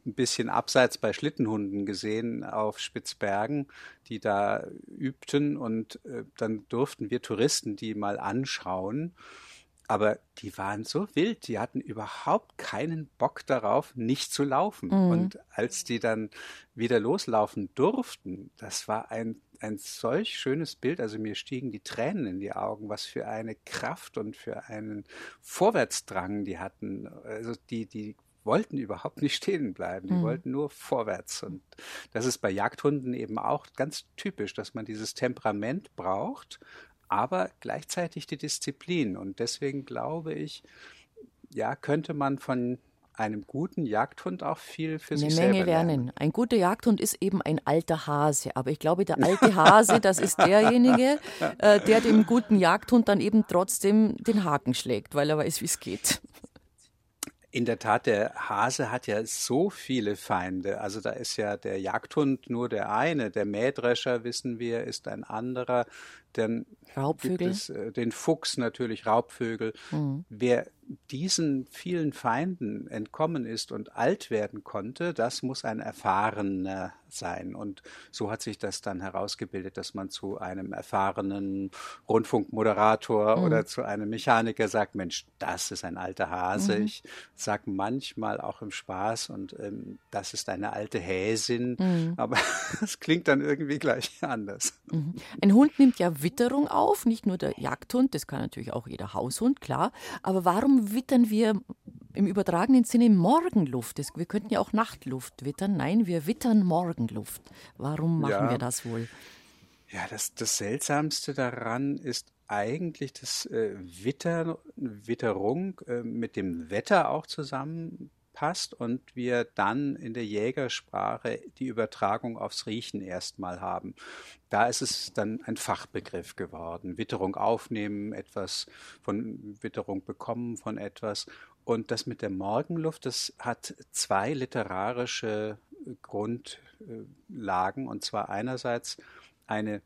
ein bisschen abseits bei Schlittenhunden gesehen auf Spitzbergen, die da übten und äh, dann durften wir Touristen die mal anschauen. Aber die waren so wild, die hatten überhaupt keinen Bock darauf, nicht zu laufen. Mhm. Und als die dann wieder loslaufen durften, das war ein, ein solch schönes Bild. Also mir stiegen die Tränen in die Augen, was für eine Kraft und für einen Vorwärtsdrang die hatten. Also die, die wollten überhaupt nicht stehen bleiben, die mhm. wollten nur vorwärts. Und das ist bei Jagdhunden eben auch ganz typisch, dass man dieses Temperament braucht, aber gleichzeitig die Disziplin. Und deswegen glaube ich, ja, könnte man von einem guten Jagdhund auch viel für Eine sich Menge selber lernen. lernen. Ein guter Jagdhund ist eben ein alter Hase. Aber ich glaube, der alte Hase, das ist derjenige, äh, der dem guten Jagdhund dann eben trotzdem den Haken schlägt, weil er weiß, wie es geht. In der Tat, der Hase hat ja so viele Feinde. Also da ist ja der Jagdhund nur der eine. Der Mähdrescher, wissen wir, ist ein anderer. Dann Raubvögel. gibt es äh, den Fuchs natürlich, Raubvögel. Mhm. Wer diesen vielen Feinden entkommen ist und alt werden konnte, das muss ein erfahrener sein. Und so hat sich das dann herausgebildet, dass man zu einem erfahrenen Rundfunkmoderator mhm. oder zu einem Mechaniker sagt, Mensch, das ist ein alter Hase. Mhm. Ich sage manchmal auch im Spaß und ähm, das ist eine alte Häsin, mhm. aber es klingt dann irgendwie gleich anders. Mhm. Ein Hund nimmt ja Witterung auf, nicht nur der Jagdhund, das kann natürlich auch jeder Haushund, klar. Aber warum wittern wir im übertragenen Sinne Morgenluft? Wir könnten ja auch Nachtluft wittern. Nein, wir wittern Morgenluft. Warum machen ja. wir das wohl? Ja, das, das Seltsamste daran ist eigentlich, dass äh, Witter, Witterung äh, mit dem Wetter auch zusammen passt und wir dann in der Jägersprache die Übertragung aufs Riechen erstmal haben. Da ist es dann ein Fachbegriff geworden. Witterung aufnehmen, etwas von Witterung bekommen von etwas. Und das mit der Morgenluft, das hat zwei literarische Grundlagen. Und zwar einerseits eine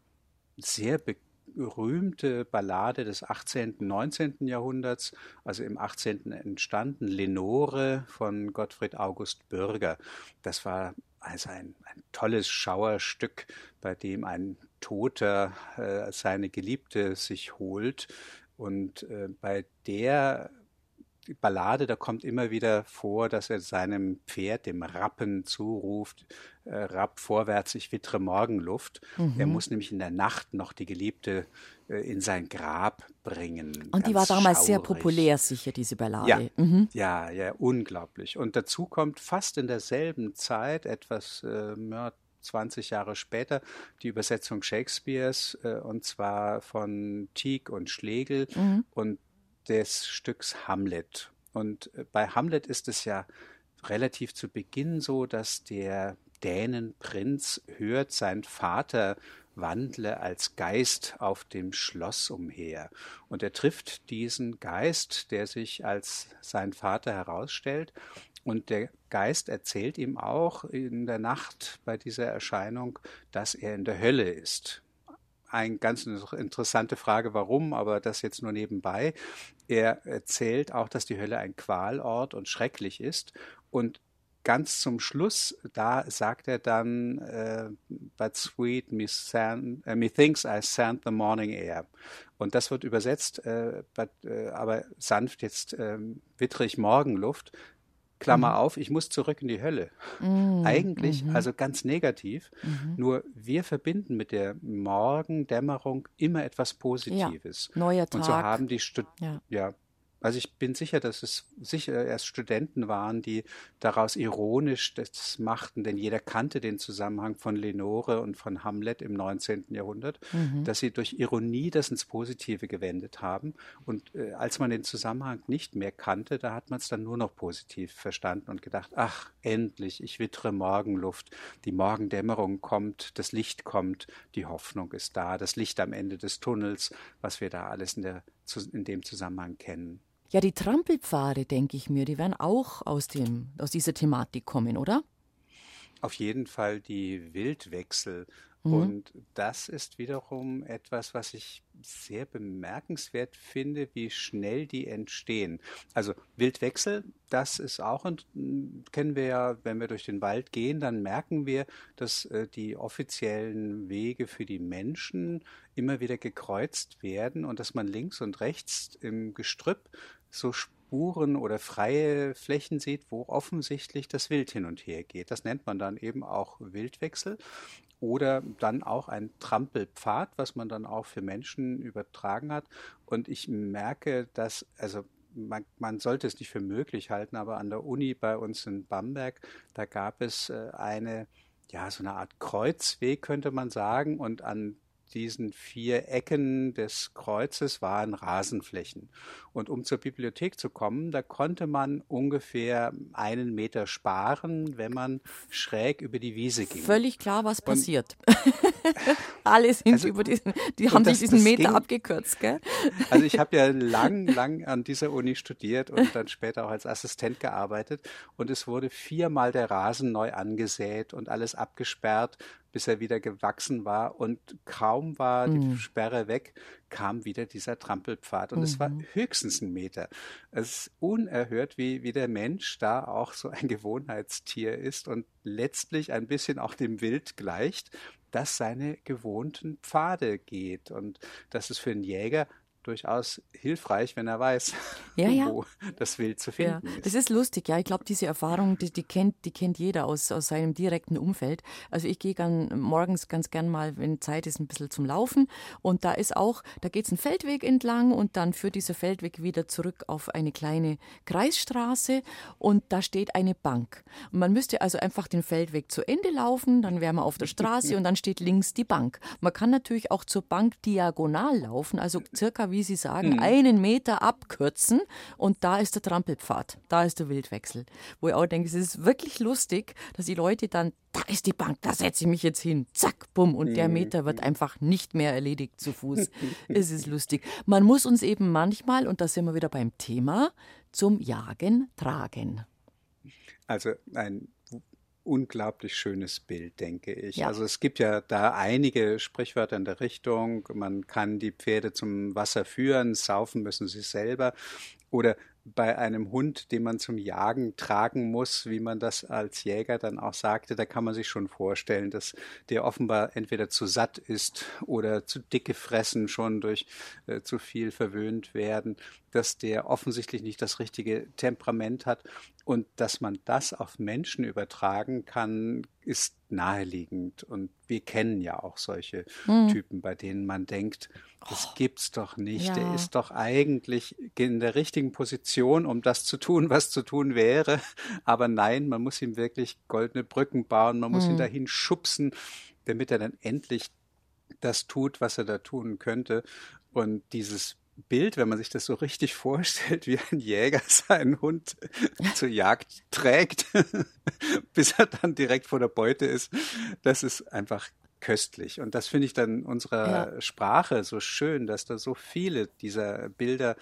sehr bekannte berühmte Ballade des 18., 19. Jahrhunderts, also im 18. entstanden, Lenore von Gottfried August Bürger. Das war also ein, ein tolles Schauerstück, bei dem ein Toter äh, seine Geliebte sich holt. Und äh, bei der Ballade, da kommt immer wieder vor, dass er seinem Pferd, dem Rappen, zuruft, äh, Rapp vorwärts, ich wittere Morgenluft. Mhm. Er muss nämlich in der Nacht noch die Geliebte äh, in sein Grab bringen. Und die war damals schaurig. sehr populär, sicher, diese Ballade. Ja, mhm. ja, ja, unglaublich. Und dazu kommt fast in derselben Zeit, etwas äh, 20 Jahre später, die Übersetzung Shakespeares, äh, und zwar von Tieck und Schlegel. Mhm. Und des Stücks Hamlet. Und äh, bei Hamlet ist es ja relativ zu Beginn so, dass der Dänenprinz hört, sein Vater wandle als Geist auf dem Schloss umher. Und er trifft diesen Geist, der sich als sein Vater herausstellt. Und der Geist erzählt ihm auch in der Nacht bei dieser Erscheinung, dass er in der Hölle ist eine ganz interessante Frage, warum, aber das jetzt nur nebenbei. Er erzählt auch, dass die Hölle ein Qualort und schrecklich ist. Und ganz zum Schluss, da sagt er dann, äh, but sweet me, san, äh, methinks I scent the morning air. Und das wird übersetzt, äh, but, äh, aber sanft jetzt ähm, wittrig Morgenluft. Klammer mhm. auf, ich muss zurück in die Hölle. Mhm. Eigentlich, mhm. also ganz negativ. Mhm. Nur wir verbinden mit der Morgendämmerung immer etwas Positives. Ja. Neuer Tag. Und so haben die Stud ja. ja. Also ich bin sicher, dass es sicher erst Studenten waren, die daraus ironisch das machten, denn jeder kannte den Zusammenhang von Lenore und von Hamlet im 19. Jahrhundert, mhm. dass sie durch Ironie das ins Positive gewendet haben. Und äh, als man den Zusammenhang nicht mehr kannte, da hat man es dann nur noch positiv verstanden und gedacht, ach, endlich, ich wittere Morgenluft, die Morgendämmerung kommt, das Licht kommt, die Hoffnung ist da, das Licht am Ende des Tunnels, was wir da alles in, der, in dem Zusammenhang kennen. Ja, die Trampelpfade, denke ich mir, die werden auch aus, dem, aus dieser Thematik kommen, oder? Auf jeden Fall die Wildwechsel. Mhm. Und das ist wiederum etwas, was ich sehr bemerkenswert finde, wie schnell die entstehen. Also Wildwechsel, das ist auch, und kennen wir ja, wenn wir durch den Wald gehen, dann merken wir, dass äh, die offiziellen Wege für die Menschen immer wieder gekreuzt werden und dass man links und rechts im Gestrüpp so Spuren oder freie Flächen sieht, wo offensichtlich das Wild hin und her geht. Das nennt man dann eben auch Wildwechsel oder dann auch ein Trampelpfad, was man dann auch für Menschen übertragen hat. Und ich merke, dass, also man, man, sollte es nicht für möglich halten, aber an der Uni bei uns in Bamberg, da gab es äh, eine, ja, so eine Art Kreuzweg, könnte man sagen, und an diesen vier Ecken des Kreuzes waren Rasenflächen. Und um zur Bibliothek zu kommen, da konnte man ungefähr einen Meter sparen, wenn man schräg über die Wiese ging. Völlig klar, was passiert. Alle sind also, über diesen, die haben das, sich diesen Meter ging, abgekürzt, gell? Also ich habe ja lang, lang an dieser Uni studiert und dann später auch als Assistent gearbeitet und es wurde viermal der Rasen neu angesät und alles abgesperrt bis er wieder gewachsen war. Und kaum war die mhm. Sperre weg, kam wieder dieser Trampelpfad. Und mhm. es war mhm. höchstens ein Meter. Es ist unerhört, wie, wie der Mensch da auch so ein Gewohnheitstier ist und letztlich ein bisschen auch dem Wild gleicht, das seine gewohnten Pfade geht. Und das ist für einen Jäger durchaus hilfreich, wenn er weiß, ja, ja. wo das Wild zu finden ja, ist. Das ist lustig, ja. Ich glaube, diese Erfahrung, die, die, kennt, die kennt jeder aus, aus seinem direkten Umfeld. Also ich gehe morgens ganz gern mal, wenn Zeit ist, ein bisschen zum Laufen. Und da ist auch, da geht es einen Feldweg entlang und dann führt dieser Feldweg wieder zurück auf eine kleine Kreisstraße und da steht eine Bank. Und man müsste also einfach den Feldweg zu Ende laufen, dann wäre man auf der Straße und dann steht links die Bank. Man kann natürlich auch zur Bank diagonal laufen, also circa wie wie Sie sagen, mhm. einen Meter abkürzen und da ist der Trampelpfad, da ist der Wildwechsel. Wo ich auch denke, es ist wirklich lustig, dass die Leute dann, da ist die Bank, da setze ich mich jetzt hin, zack, bumm, und der mhm. Meter wird einfach nicht mehr erledigt zu Fuß. es ist lustig. Man muss uns eben manchmal, und da sind wir wieder beim Thema, zum Jagen tragen. Also ein unglaublich schönes Bild, denke ich. Ja. Also es gibt ja da einige Sprichwörter in der Richtung. Man kann die Pferde zum Wasser führen, saufen müssen sie selber. Oder bei einem Hund, den man zum Jagen tragen muss, wie man das als Jäger dann auch sagte, da kann man sich schon vorstellen, dass der offenbar entweder zu satt ist oder zu dick gefressen, schon durch äh, zu viel verwöhnt werden, dass der offensichtlich nicht das richtige Temperament hat und dass man das auf Menschen übertragen kann, ist naheliegend. Und wir kennen ja auch solche mhm. Typen, bei denen man denkt, das oh, gibt's doch nicht. Ja. Der ist doch eigentlich in der richtigen Position, um das zu tun, was zu tun wäre. Aber nein, man muss ihm wirklich goldene Brücken bauen, man muss mhm. ihn dahin schubsen, damit er dann endlich das tut, was er da tun könnte. Und dieses Bild, wenn man sich das so richtig vorstellt, wie ein Jäger seinen Hund zur Jagd trägt, bis er dann direkt vor der Beute ist, das ist einfach köstlich. Und das finde ich dann unserer ja. Sprache so schön, dass da so viele dieser Bilder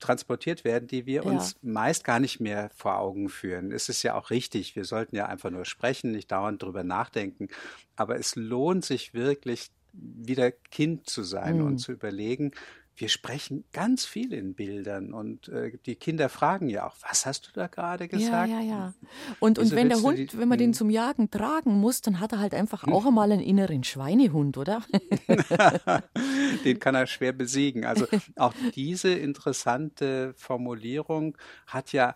transportiert werden, die wir uns ja. meist gar nicht mehr vor Augen führen. Es ist ja auch richtig, wir sollten ja einfach nur sprechen, nicht dauernd drüber nachdenken. Aber es lohnt sich wirklich, wieder Kind zu sein mhm. und zu überlegen, wir sprechen ganz viel in Bildern und äh, die Kinder fragen ja auch, was hast du da gerade gesagt? Ja, ja, ja. Und, und wenn der Hund, die, wenn man den hm. zum Jagen tragen muss, dann hat er halt einfach auch einmal einen inneren Schweinehund, oder? den kann er schwer besiegen. Also auch diese interessante Formulierung hat ja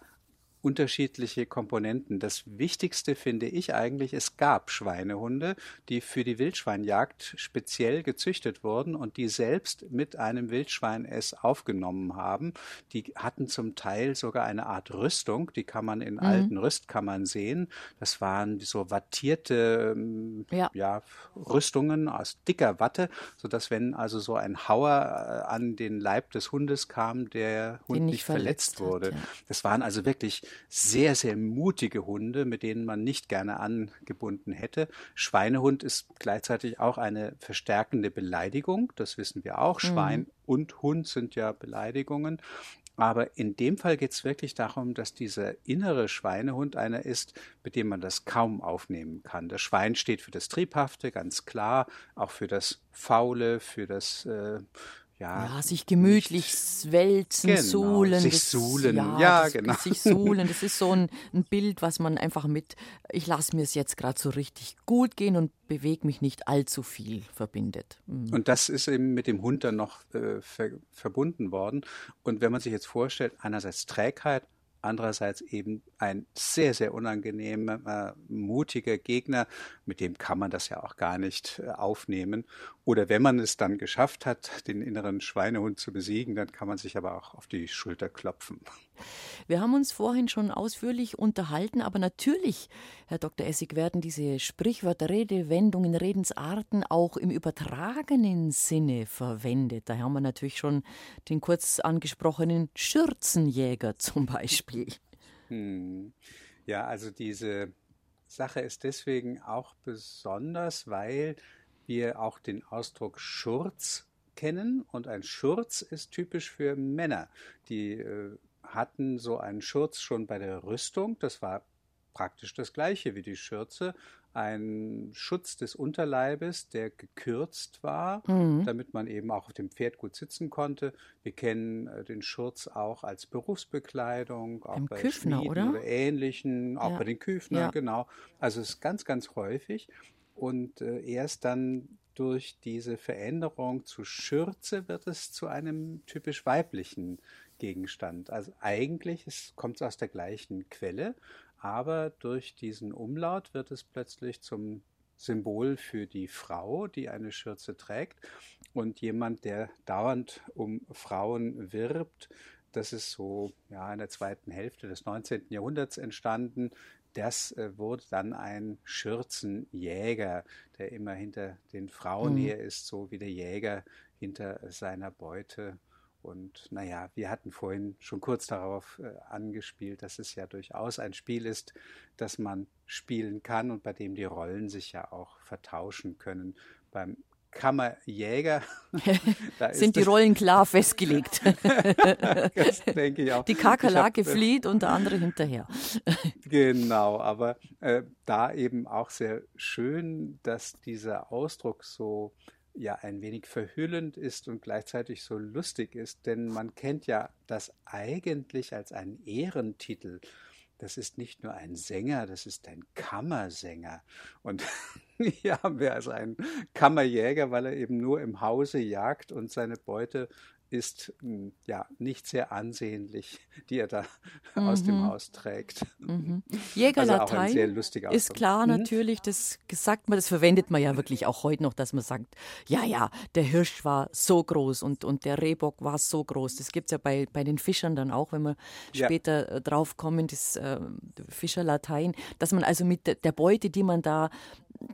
unterschiedliche Komponenten. Das Wichtigste finde ich eigentlich, es gab Schweinehunde, die für die Wildschweinjagd speziell gezüchtet wurden und die selbst mit einem Wildschwein es aufgenommen haben. Die hatten zum Teil sogar eine Art Rüstung, die kann man in mhm. alten Rüstkammern sehen. Das waren so wattierte ähm, ja. ja. Rüstungen aus dicker Watte, sodass wenn also so ein Hauer äh, an den Leib des Hundes kam, der Hund nicht, nicht verletzt, verletzt wurde. Hat, ja. Das waren also wirklich sehr, sehr mutige Hunde, mit denen man nicht gerne angebunden hätte. Schweinehund ist gleichzeitig auch eine verstärkende Beleidigung, das wissen wir auch. Mhm. Schwein und Hund sind ja Beleidigungen. Aber in dem Fall geht es wirklich darum, dass dieser innere Schweinehund einer ist, mit dem man das kaum aufnehmen kann. Das Schwein steht für das Triebhafte, ganz klar, auch für das Faule, für das äh, ja, ja, sich gemütlich nicht, wälzen, genau, suhlen. Sich das, suhlen, ja, ja das, genau. Sich suhlen, das ist so ein, ein Bild, was man einfach mit, ich lasse mir es jetzt gerade so richtig gut gehen und bewege mich nicht allzu viel verbindet. Mhm. Und das ist eben mit dem Hund dann noch äh, ver verbunden worden. Und wenn man sich jetzt vorstellt, einerseits Trägheit, andererseits eben ein sehr, sehr unangenehmer, mutiger Gegner, mit dem kann man das ja auch gar nicht äh, aufnehmen. Oder wenn man es dann geschafft hat, den inneren Schweinehund zu besiegen, dann kann man sich aber auch auf die Schulter klopfen. Wir haben uns vorhin schon ausführlich unterhalten, aber natürlich, Herr Dr. Essig, werden diese Sprichwörter, Redewendungen, Redensarten auch im übertragenen Sinne verwendet. Da haben wir natürlich schon den kurz angesprochenen Schürzenjäger zum Beispiel. Hm. Ja, also diese Sache ist deswegen auch besonders, weil wir auch den Ausdruck Schurz kennen und ein Schurz ist typisch für Männer. Die äh, hatten so einen Schurz schon bei der Rüstung. Das war praktisch das gleiche wie die Schürze. Ein Schutz des Unterleibes, der gekürzt war, mhm. damit man eben auch auf dem Pferd gut sitzen konnte. Wir kennen äh, den Schurz auch als Berufsbekleidung, auch Im bei Schmieden oder? oder Ähnlichen, auch ja. bei den Küfner, ja. genau. Also es ist ganz, ganz häufig. Und äh, erst dann durch diese Veränderung zu Schürze wird es zu einem typisch weiblichen Gegenstand. Also eigentlich kommt es aus der gleichen Quelle, aber durch diesen Umlaut wird es plötzlich zum Symbol für die Frau, die eine Schürze trägt. Und jemand, der dauernd um Frauen wirbt, das ist so ja, in der zweiten Hälfte des 19. Jahrhunderts entstanden. Das äh, wurde dann ein Schürzenjäger, der immer hinter den Frauen mhm. her ist, so wie der Jäger hinter seiner Beute. Und naja, wir hatten vorhin schon kurz darauf äh, angespielt, dass es ja durchaus ein Spiel ist, das man spielen kann und bei dem die Rollen sich ja auch vertauschen können. Beim Kammerjäger. Sind die Rollen klar festgelegt. das denke ich auch. Die Kakerlake hab, äh, flieht und der andere hinterher. genau, aber äh, da eben auch sehr schön, dass dieser Ausdruck so ja ein wenig verhüllend ist und gleichzeitig so lustig ist, denn man kennt ja das eigentlich als einen Ehrentitel. Das ist nicht nur ein Sänger, das ist ein Kammersänger. Und hier haben wir also einen Kammerjäger, weil er eben nur im Hause jagt und seine Beute ist hm, ja nicht sehr ansehnlich, die er da mhm. aus dem. Haus trägt. Mhm. Jägerlatein also ist klar mhm. natürlich, das sagt man, das verwendet man ja wirklich auch heute noch, dass man sagt, ja, ja, der Hirsch war so groß und, und der Rehbock war so groß. Das gibt es ja bei, bei den Fischern dann auch, wenn wir ja. später äh, drauf kommen, das äh, Fischerlatein, dass man also mit der Beute, die man da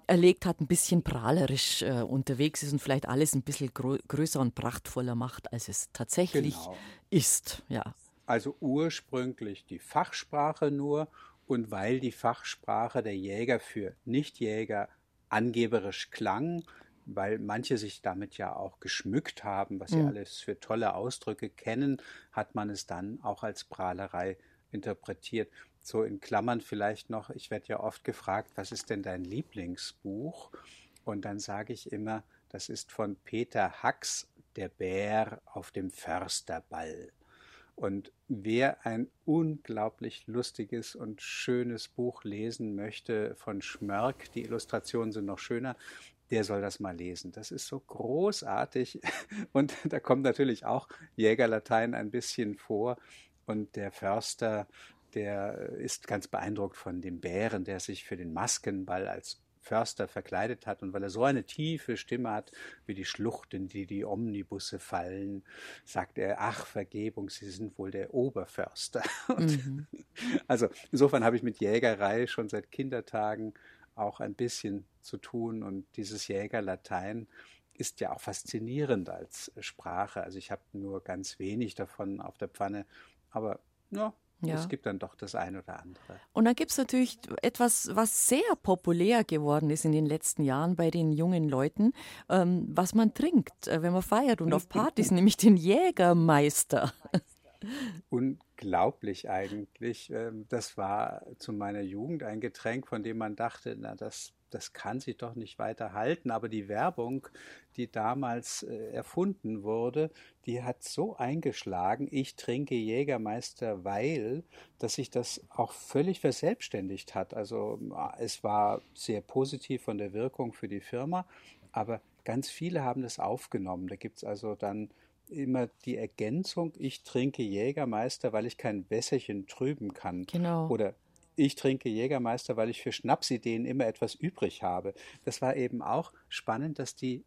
erlegt hat, ein bisschen prahlerisch äh, unterwegs ist und vielleicht alles ein bisschen größer und prachtvoller macht, als es tatsächlich genau. ist. Ja. Also ursprünglich die Fachsprache nur und weil die Fachsprache der Jäger für Nichtjäger angeberisch klang, weil manche sich damit ja auch geschmückt haben, was mhm. sie alles für tolle Ausdrücke kennen, hat man es dann auch als Prahlerei interpretiert so in Klammern vielleicht noch, ich werde ja oft gefragt, was ist denn dein Lieblingsbuch? Und dann sage ich immer, das ist von Peter Hacks, Der Bär auf dem Försterball. Und wer ein unglaublich lustiges und schönes Buch lesen möchte von Schmörk, die Illustrationen sind noch schöner, der soll das mal lesen. Das ist so großartig. Und da kommt natürlich auch Jägerlatein ein bisschen vor. Und der Förster der ist ganz beeindruckt von dem Bären, der sich für den Maskenball als Förster verkleidet hat und weil er so eine tiefe Stimme hat, wie die Schlucht, in die die Omnibusse fallen, sagt er, ach Vergebung, Sie sind wohl der Oberförster. Mhm. Also insofern habe ich mit Jägerei schon seit Kindertagen auch ein bisschen zu tun und dieses Jägerlatein ist ja auch faszinierend als Sprache. Also ich habe nur ganz wenig davon auf der Pfanne, aber ja, ja. Es gibt dann doch das eine oder andere. Und dann gibt es natürlich etwas, was sehr populär geworden ist in den letzten Jahren bei den jungen Leuten, ähm, was man trinkt, äh, wenn man feiert und auf Partys, nämlich den Jägermeister. Unglaublich eigentlich. Ähm, das war zu meiner Jugend ein Getränk, von dem man dachte, na, das das kann sich doch nicht weiter halten. Aber die Werbung, die damals äh, erfunden wurde, die hat so eingeschlagen, ich trinke Jägermeister, weil, dass sich das auch völlig verselbstständigt hat. Also äh, es war sehr positiv von der Wirkung für die Firma, aber ganz viele haben das aufgenommen. Da gibt es also dann immer die Ergänzung, ich trinke Jägermeister, weil ich kein Wässerchen trüben kann. Genau. Oder ich trinke Jägermeister, weil ich für Schnapsideen immer etwas übrig habe. Das war eben auch spannend, dass die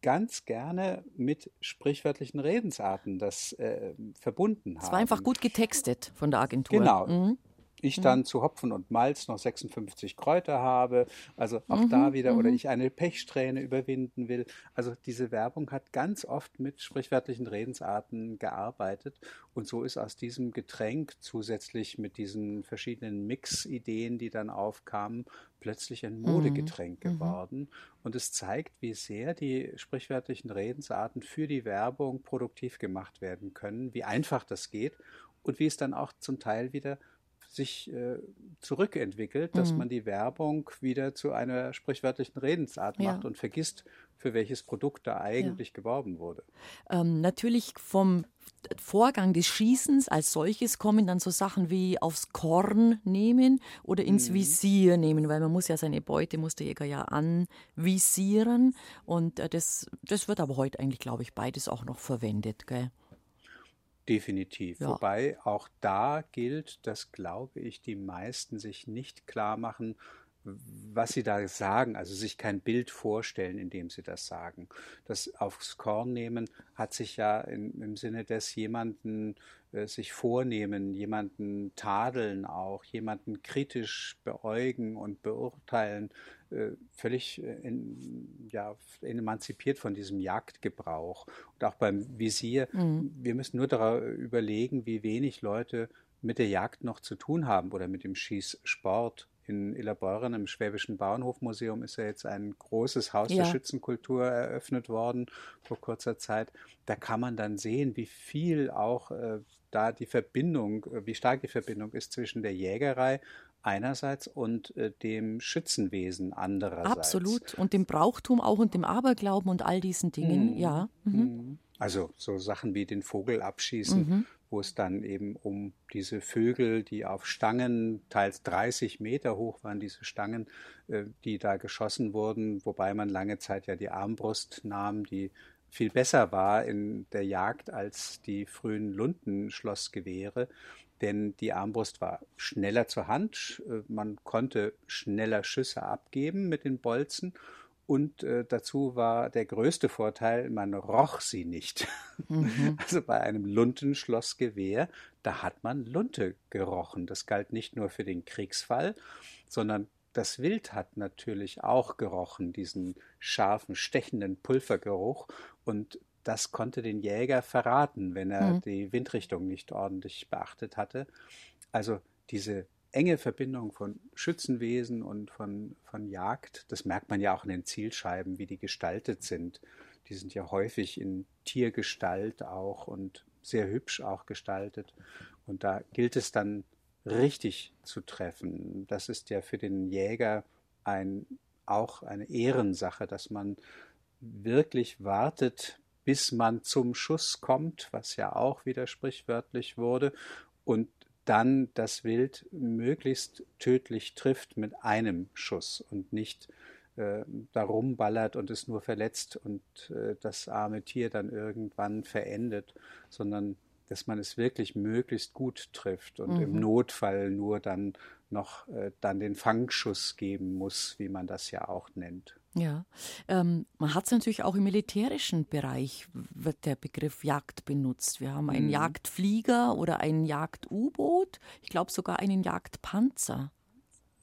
ganz gerne mit sprichwörtlichen Redensarten das äh, verbunden haben. Es war einfach gut getextet von der Agentur. Genau. Mhm ich mhm. dann zu Hopfen und Malz noch 56 Kräuter habe, also auch mhm, da wieder, oder mhm. ich eine Pechsträhne überwinden will. Also diese Werbung hat ganz oft mit sprichwörtlichen Redensarten gearbeitet und so ist aus diesem Getränk zusätzlich mit diesen verschiedenen Mix-Ideen, die dann aufkamen, plötzlich ein Modegetränk mhm. geworden. Und es zeigt, wie sehr die sprichwörtlichen Redensarten für die Werbung produktiv gemacht werden können, wie einfach das geht und wie es dann auch zum Teil wieder sich äh, zurückentwickelt, dass mhm. man die Werbung wieder zu einer sprichwörtlichen Redensart ja. macht und vergisst, für welches Produkt da eigentlich ja. geworben wurde. Ähm, natürlich vom Vorgang des Schießens als solches kommen dann so Sachen wie aufs Korn nehmen oder ins mhm. Visier nehmen, weil man muss ja seine Beute, muss der Jäger ja anvisieren und äh, das, das wird aber heute eigentlich, glaube ich, beides auch noch verwendet. Gell? Definitiv. Ja. Wobei auch da gilt, dass, glaube ich, die meisten sich nicht klar machen, was sie da sagen, also sich kein Bild vorstellen, indem sie das sagen. Das aufs Korn nehmen hat sich ja in, im Sinne des jemanden äh, sich vornehmen, jemanden tadeln auch, jemanden kritisch beäugen und beurteilen, äh, völlig äh, in, ja, emanzipiert von diesem Jagdgebrauch. Und auch beim Visier, mhm. wir müssen nur darüber überlegen, wie wenig Leute mit der Jagd noch zu tun haben oder mit dem Schießsport in Illabeuren im Schwäbischen Bauernhofmuseum ist ja jetzt ein großes Haus ja. der Schützenkultur eröffnet worden vor kurzer Zeit. Da kann man dann sehen, wie viel auch äh, da die Verbindung, äh, wie stark die Verbindung ist zwischen der Jägerei einerseits und äh, dem Schützenwesen andererseits. Absolut. Und dem Brauchtum auch und dem Aberglauben und all diesen Dingen, mhm. ja. Mhm. mhm. Also so Sachen wie den Vogel abschießen, mhm wo es dann eben um diese Vögel, die auf Stangen, teils 30 Meter hoch waren, diese Stangen, äh, die da geschossen wurden, wobei man lange Zeit ja die Armbrust nahm, die viel besser war in der Jagd als die frühen Lundenschlossgewehre, denn die Armbrust war schneller zur Hand, äh, man konnte schneller Schüsse abgeben mit den Bolzen und äh, dazu war der größte Vorteil, man roch sie nicht. Mhm. Also bei einem Luntenschlossgewehr, da hat man Lunte gerochen. Das galt nicht nur für den Kriegsfall, sondern das Wild hat natürlich auch gerochen, diesen scharfen, stechenden Pulvergeruch. Und das konnte den Jäger verraten, wenn er mhm. die Windrichtung nicht ordentlich beachtet hatte. Also diese enge Verbindung von Schützenwesen und von, von Jagd. Das merkt man ja auch in den Zielscheiben, wie die gestaltet sind. Die sind ja häufig in Tiergestalt auch und sehr hübsch auch gestaltet. Und da gilt es dann richtig zu treffen. Das ist ja für den Jäger ein, auch eine Ehrensache, dass man wirklich wartet, bis man zum Schuss kommt, was ja auch wieder sprichwörtlich wurde, und dann das Wild möglichst tödlich trifft mit einem Schuss und nicht äh, darum ballert und es nur verletzt und äh, das arme Tier dann irgendwann verendet, sondern dass man es wirklich möglichst gut trifft und mhm. im Notfall nur dann noch äh, dann den Fangschuss geben muss, wie man das ja auch nennt. Ja, ähm, man hat es natürlich auch im militärischen Bereich, wird der Begriff Jagd benutzt. Wir haben einen mhm. Jagdflieger oder ein Jagd-U-Boot, ich glaube sogar einen Jagdpanzer.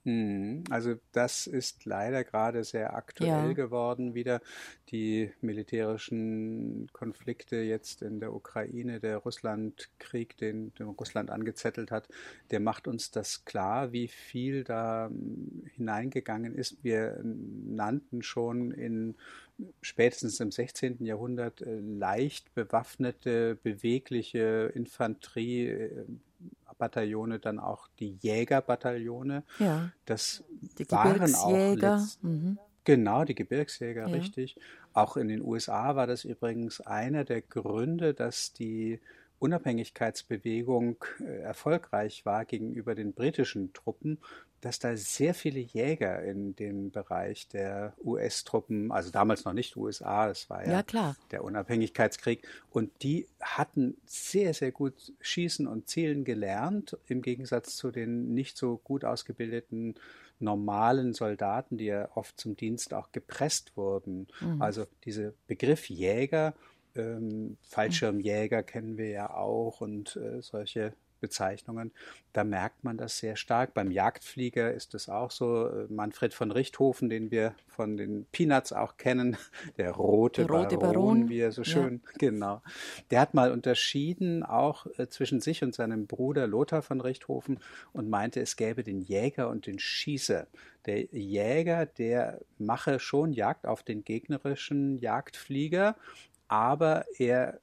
Mhm. Also das ist leider gerade sehr aktuell ja. geworden wieder. Die militärischen Konflikte jetzt in der Ukraine, der Russlandkrieg, den, den Russland angezettelt hat, der macht uns das klar, wie viel da hm, hineingegangen ist. Wir nannten schon in spätestens im 16. Jahrhundert äh, leicht bewaffnete, bewegliche Infanterie, äh, Bataillone dann auch die Jägerbataillone. Ja. Das die waren auch letzt, mhm. genau die Gebirgsjäger, ja. richtig. Auch in den USA war das übrigens einer der Gründe, dass die Unabhängigkeitsbewegung äh, erfolgreich war gegenüber den britischen Truppen, dass da sehr viele Jäger in dem Bereich der US-Truppen, also damals noch nicht USA, das war ja, ja der Unabhängigkeitskrieg, und die hatten sehr, sehr gut schießen und zielen gelernt, im Gegensatz zu den nicht so gut ausgebildeten normalen Soldaten, die ja oft zum Dienst auch gepresst wurden. Mhm. Also dieser Begriff Jäger, ähm, Fallschirmjäger kennen wir ja auch und äh, solche Bezeichnungen, da merkt man das sehr stark. Beim Jagdflieger ist es auch so. Äh, Manfred von Richthofen, den wir von den Peanuts auch kennen, der rote, der rote Baron, Baron, wie er so schön, ja. genau. Der hat mal unterschieden auch äh, zwischen sich und seinem Bruder Lothar von Richthofen und meinte, es gäbe den Jäger und den Schießer. Der Jäger, der mache schon Jagd auf den gegnerischen Jagdflieger aber er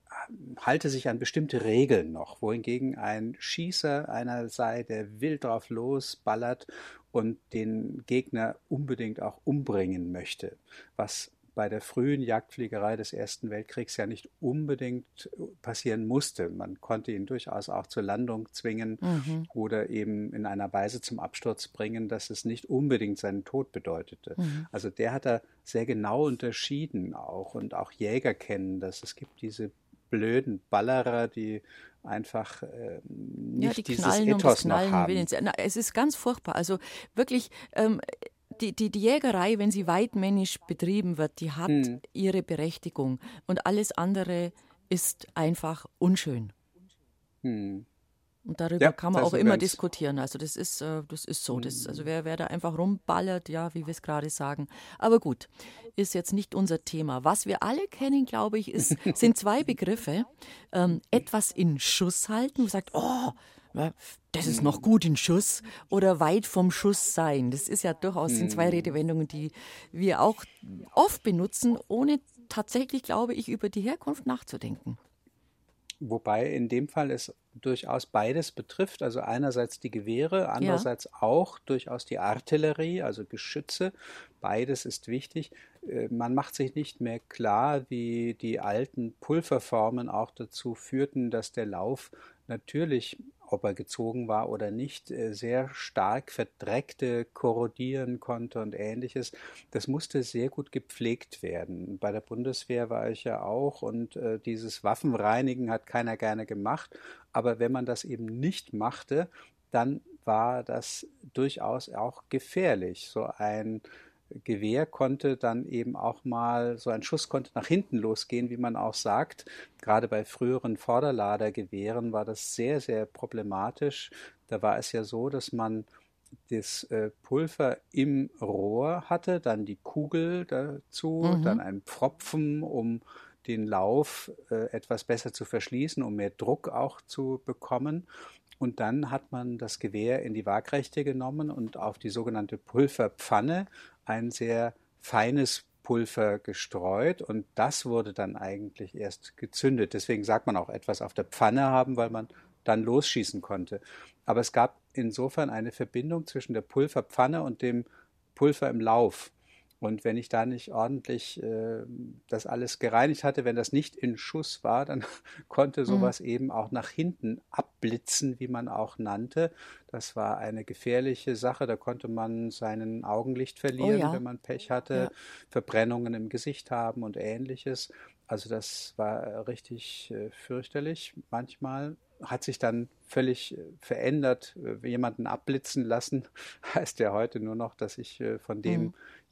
halte sich an bestimmte Regeln noch, wohingegen ein Schießer einer sei, der wild drauf losballert und den Gegner unbedingt auch umbringen möchte, was bei der frühen Jagdfliegerei des Ersten Weltkriegs ja nicht unbedingt passieren musste. Man konnte ihn durchaus auch zur Landung zwingen mhm. oder eben in einer Weise zum Absturz bringen, dass es nicht unbedingt seinen Tod bedeutete. Mhm. Also der hat da sehr genau unterschieden auch und auch Jäger kennen das. Es gibt diese blöden Ballerer, die einfach äh, nicht ja, die dieses Ethos noch haben. Willens. es ist ganz furchtbar. Also wirklich, ähm, die, die, die Jägerei, wenn sie weitmännisch betrieben wird, die hat hm. ihre Berechtigung. Und alles andere ist einfach unschön. Hm. Und darüber ja, kann man auch immer diskutieren. Also das ist, äh, das ist so. Das, also wer, wer da einfach rumballert, ja, wie wir es gerade sagen. Aber gut, ist jetzt nicht unser Thema. Was wir alle kennen, glaube ich, ist, sind zwei Begriffe. Ähm, etwas in Schuss halten, man sagt, oh, das ist noch gut in Schuss oder weit vom Schuss sein. Das ist ja durchaus sind zwei hm. Redewendungen, die wir auch oft benutzen, ohne tatsächlich, glaube ich, über die Herkunft nachzudenken. Wobei in dem Fall es durchaus beides betrifft, also einerseits die Gewehre, andererseits ja. auch durchaus die Artillerie, also Geschütze. Beides ist wichtig. Äh, man macht sich nicht mehr klar, wie die alten Pulverformen auch dazu führten, dass der Lauf natürlich ob er gezogen war oder nicht, äh, sehr stark verdreckte, korrodieren konnte und ähnliches. Das musste sehr gut gepflegt werden. Bei der Bundeswehr war ich ja auch und äh, dieses Waffenreinigen hat keiner gerne gemacht. Aber wenn man das eben nicht machte, dann war das durchaus auch gefährlich. So ein Gewehr konnte dann eben auch mal, so ein Schuss konnte nach hinten losgehen, wie man auch sagt. Gerade bei früheren Vorderladergewehren war das sehr, sehr problematisch. Da war es ja so, dass man das äh, Pulver im Rohr hatte, dann die Kugel dazu, mhm. dann ein Pfropfen, um den Lauf äh, etwas besser zu verschließen, um mehr Druck auch zu bekommen. Und dann hat man das Gewehr in die Waagrechte genommen und auf die sogenannte Pulverpfanne ein sehr feines Pulver gestreut und das wurde dann eigentlich erst gezündet. Deswegen sagt man auch etwas auf der Pfanne haben, weil man dann losschießen konnte. Aber es gab insofern eine Verbindung zwischen der Pulverpfanne und dem Pulver im Lauf. Und wenn ich da nicht ordentlich äh, das alles gereinigt hatte, wenn das nicht in Schuss war, dann konnte mhm. sowas mhm. eben auch nach hinten abblitzen, wie man auch nannte. Das war eine gefährliche Sache. Da konnte man seinen Augenlicht verlieren, oh ja. wenn man Pech hatte, ja. Verbrennungen im Gesicht haben und ähnliches. Also das war richtig äh, fürchterlich. Manchmal hat sich dann völlig äh, verändert. Äh, jemanden abblitzen lassen heißt ja heute nur noch, dass ich äh, von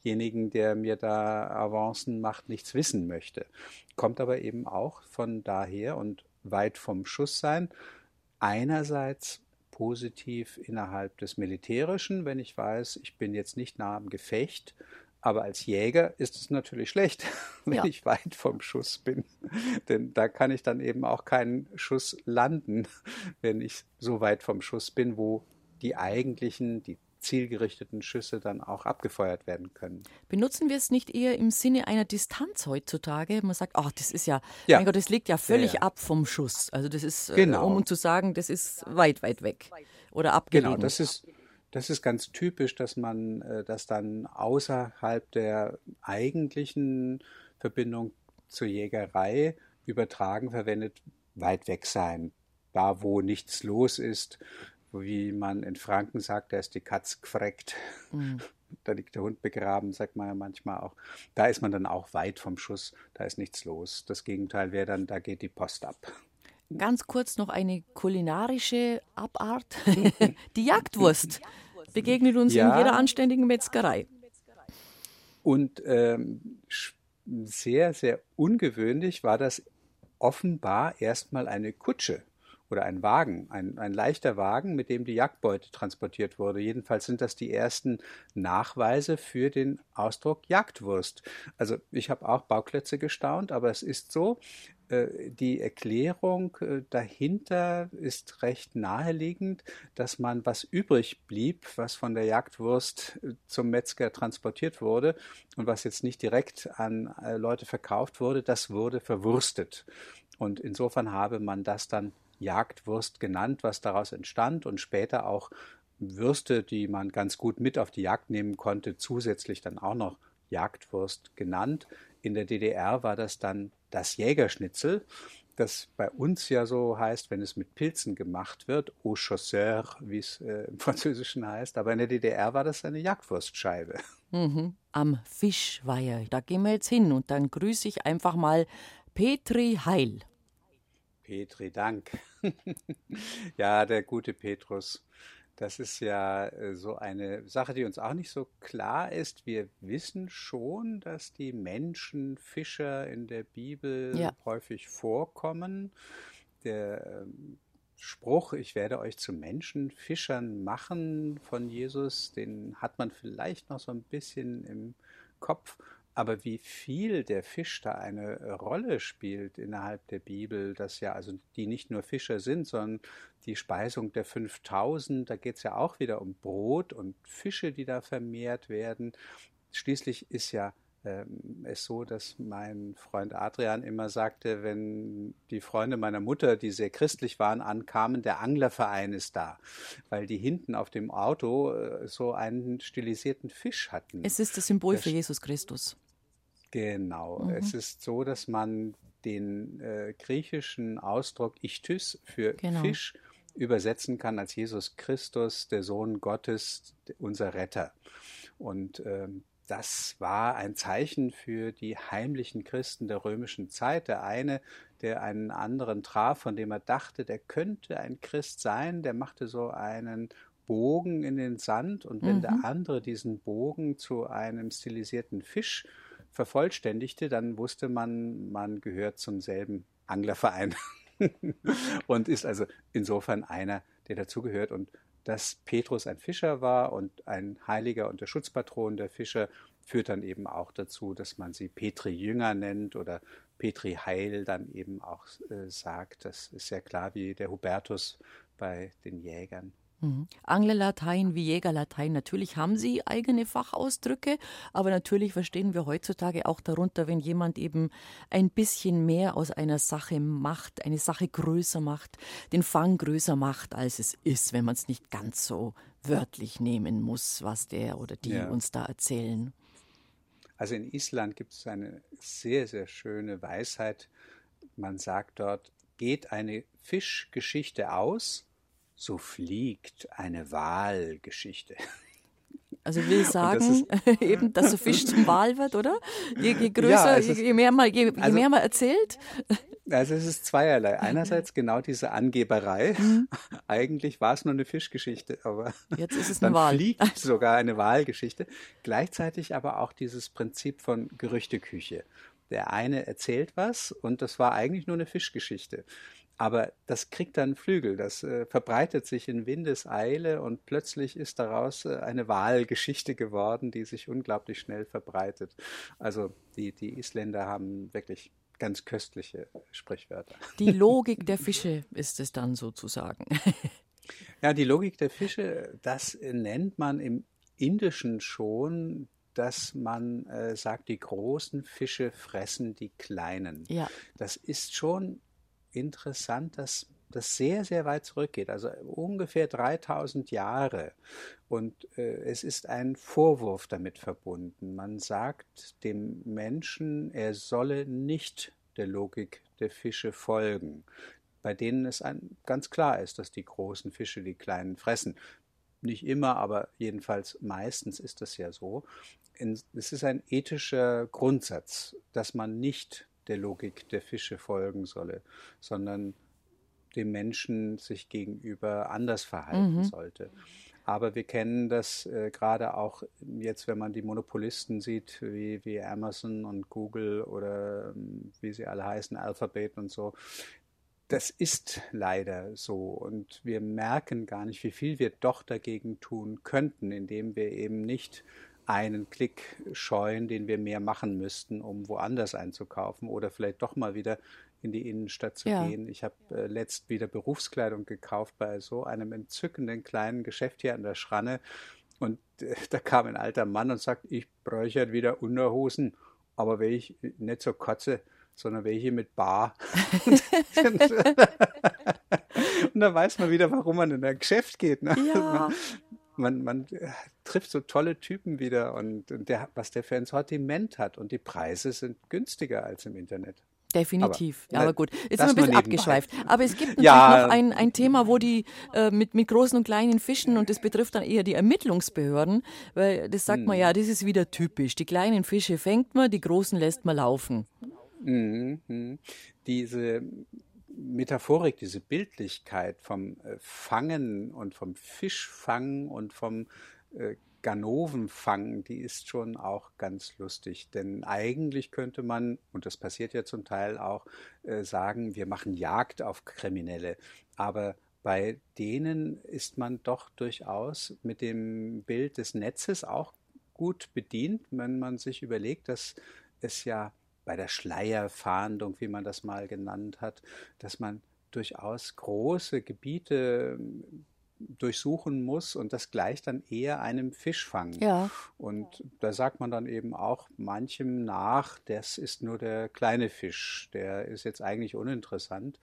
demjenigen, der mir da Avancen macht, nichts wissen möchte. Kommt aber eben auch von daher und weit vom Schuss sein. Einerseits positiv innerhalb des Militärischen, wenn ich weiß, ich bin jetzt nicht nah am Gefecht, aber als Jäger ist es natürlich schlecht, wenn ja. ich weit vom Schuss bin. Denn da kann ich dann eben auch keinen Schuss landen, wenn ich so weit vom Schuss bin, wo die eigentlichen, die zielgerichteten Schüsse dann auch abgefeuert werden können. Benutzen wir es nicht eher im Sinne einer Distanz heutzutage? Man sagt, ach, das ist ja, ja. mein Gott, das liegt ja völlig ja, ja. ab vom Schuss. Also das ist, äh, genau. um zu sagen, das ist weit, weit weg oder abgelegen. Genau, das ist, das ist ganz typisch, dass man äh, das dann außerhalb der eigentlichen Verbindung zur Jägerei übertragen verwendet, weit weg sein. Da, wo nichts los ist, wie man in Franken sagt, da ist die Katz gefreckt. Mhm. Da liegt der Hund begraben, sagt man ja manchmal auch. Da ist man dann auch weit vom Schuss, da ist nichts los. Das Gegenteil wäre dann, da geht die Post ab. Ganz kurz noch eine kulinarische Abart. die Jagdwurst begegnet uns ja. in jeder anständigen Metzgerei. Und ähm, sehr, sehr ungewöhnlich war das offenbar erstmal eine Kutsche oder ein Wagen, ein, ein leichter Wagen, mit dem die Jagdbeute transportiert wurde. Jedenfalls sind das die ersten Nachweise für den Ausdruck Jagdwurst. Also ich habe auch Bauklötze gestaunt, aber es ist so, äh, die Erklärung äh, dahinter ist recht naheliegend, dass man was übrig blieb, was von der Jagdwurst äh, zum Metzger transportiert wurde und was jetzt nicht direkt an Leute verkauft wurde, das wurde verwurstet. Und insofern habe man das dann Jagdwurst genannt, was daraus entstand und später auch Würste, die man ganz gut mit auf die Jagd nehmen konnte, zusätzlich dann auch noch Jagdwurst genannt. In der DDR war das dann das Jägerschnitzel, das bei uns ja so heißt, wenn es mit Pilzen gemacht wird, au chasseur, wie es äh, im Französischen heißt. Aber in der DDR war das eine Jagdwurstscheibe. Mhm. Am Fischweiher, da gehen wir jetzt hin und dann grüße ich einfach mal Petri Heil. Petri, Dank. ja, der gute Petrus. Das ist ja äh, so eine Sache, die uns auch nicht so klar ist. Wir wissen schon, dass die Menschen Fischer in der Bibel ja. häufig vorkommen. Der ähm, Spruch, ich werde euch zu Menschenfischern machen von Jesus, den hat man vielleicht noch so ein bisschen im Kopf. Aber wie viel der Fisch da eine äh, Rolle spielt innerhalb der Bibel, dass ja also die nicht nur Fischer sind, sondern die Speisung der 5000, da geht es ja auch wieder um Brot und Fische, die da vermehrt werden. Schließlich ist ja ähm, es so, dass mein Freund Adrian immer sagte, wenn die Freunde meiner Mutter, die sehr christlich waren, ankamen, der Anglerverein ist da, weil die hinten auf dem Auto äh, so einen stilisierten Fisch hatten. Es ist das Symbol für Jesus Christus. Genau. Mhm. Es ist so, dass man den äh, griechischen Ausdruck Ichtys für genau. Fisch übersetzen kann als Jesus Christus, der Sohn Gottes, unser Retter. Und ähm, das war ein Zeichen für die heimlichen Christen der römischen Zeit. Der eine, der einen anderen traf, von dem er dachte, der könnte ein Christ sein, der machte so einen Bogen in den Sand und wenn mhm. der andere diesen Bogen zu einem stilisierten Fisch vervollständigte, dann wusste man, man gehört zum selben Anglerverein und ist also insofern einer, der dazugehört. Und dass Petrus ein Fischer war und ein Heiliger und der Schutzpatron der Fischer, führt dann eben auch dazu, dass man sie Petri Jünger nennt oder Petri Heil dann eben auch äh, sagt. Das ist ja klar wie der Hubertus bei den Jägern. Mhm. Anglerlatein wie Jägerlatein, natürlich haben sie eigene Fachausdrücke, aber natürlich verstehen wir heutzutage auch darunter, wenn jemand eben ein bisschen mehr aus einer Sache macht, eine Sache größer macht, den Fang größer macht, als es ist, wenn man es nicht ganz so wörtlich nehmen muss, was der oder die ja. uns da erzählen. Also in Island gibt es eine sehr, sehr schöne Weisheit. Man sagt dort, geht eine Fischgeschichte aus, so fliegt eine Wahlgeschichte. Also will sagen, eben, dass der Fisch zum Wal wird, oder? Je, je größer, ja, je, je, mehr man, je, also, je mehr man erzählt. Also es ist zweierlei. Einerseits genau diese Angeberei. Mhm. Eigentlich war es nur eine Fischgeschichte, aber jetzt ist es eine dann Wahl. fliegt sogar eine Wahlgeschichte. Gleichzeitig aber auch dieses Prinzip von Gerüchteküche. Der eine erzählt was und das war eigentlich nur eine Fischgeschichte. Aber das kriegt dann Flügel, das äh, verbreitet sich in Windeseile und plötzlich ist daraus äh, eine Wahlgeschichte geworden, die sich unglaublich schnell verbreitet. Also die, die Isländer haben wirklich ganz köstliche Sprichwörter. Die Logik der Fische ist es dann sozusagen. Ja, die Logik der Fische, das nennt man im Indischen schon, dass man äh, sagt, die großen Fische fressen die kleinen. Ja. Das ist schon interessant, dass das sehr, sehr weit zurückgeht, also ungefähr 3000 Jahre. Und äh, es ist ein Vorwurf damit verbunden. Man sagt dem Menschen, er solle nicht der Logik der Fische folgen, bei denen es ein, ganz klar ist, dass die großen Fische die kleinen fressen. Nicht immer, aber jedenfalls meistens ist das ja so. Es ist ein ethischer Grundsatz, dass man nicht der Logik der Fische folgen solle, sondern dem Menschen sich gegenüber anders verhalten mhm. sollte. Aber wir kennen das äh, gerade auch jetzt, wenn man die Monopolisten sieht, wie, wie Amazon und Google oder ähm, wie sie alle heißen, Alphabet und so. Das ist leider so. Und wir merken gar nicht, wie viel wir doch dagegen tun könnten, indem wir eben nicht einen Klick scheuen, den wir mehr machen müssten, um woanders einzukaufen oder vielleicht doch mal wieder in die Innenstadt zu ja. gehen. Ich habe äh, letzt wieder Berufskleidung gekauft bei so einem entzückenden kleinen Geschäft hier an der Schranne. Und äh, da kam ein alter Mann und sagt, ich bräuchte wieder Unterhosen, aber welche nicht so kotze, sondern welche mit Bar. und da weiß man wieder, warum man in ein Geschäft geht. Ne? Ja. Man, man, äh, trifft so tolle Typen wieder und, und der, was der für ein Sortiment hat. Und die Preise sind günstiger als im Internet. Definitiv. Aber, ja, aber gut. Jetzt sind wir ein bisschen abgeschweift. Aber es gibt natürlich ja, noch ein, ein Thema, wo die äh, mit, mit großen und kleinen Fischen, und das betrifft dann eher die Ermittlungsbehörden, weil das sagt man ja, das ist wieder typisch. Die kleinen Fische fängt man, die großen lässt man laufen. Mhm. Diese Metaphorik, diese Bildlichkeit vom äh, Fangen und vom Fischfang und vom äh, Ganovenfang, die ist schon auch ganz lustig. Denn eigentlich könnte man, und das passiert ja zum Teil auch, äh, sagen, wir machen Jagd auf Kriminelle. Aber bei denen ist man doch durchaus mit dem Bild des Netzes auch gut bedient, wenn man sich überlegt, dass es ja bei der Schleierfahndung, wie man das mal genannt hat, dass man durchaus große Gebiete durchsuchen muss und das gleicht dann eher einem Fischfang. Ja. Und da sagt man dann eben auch manchem nach, das ist nur der kleine Fisch, der ist jetzt eigentlich uninteressant,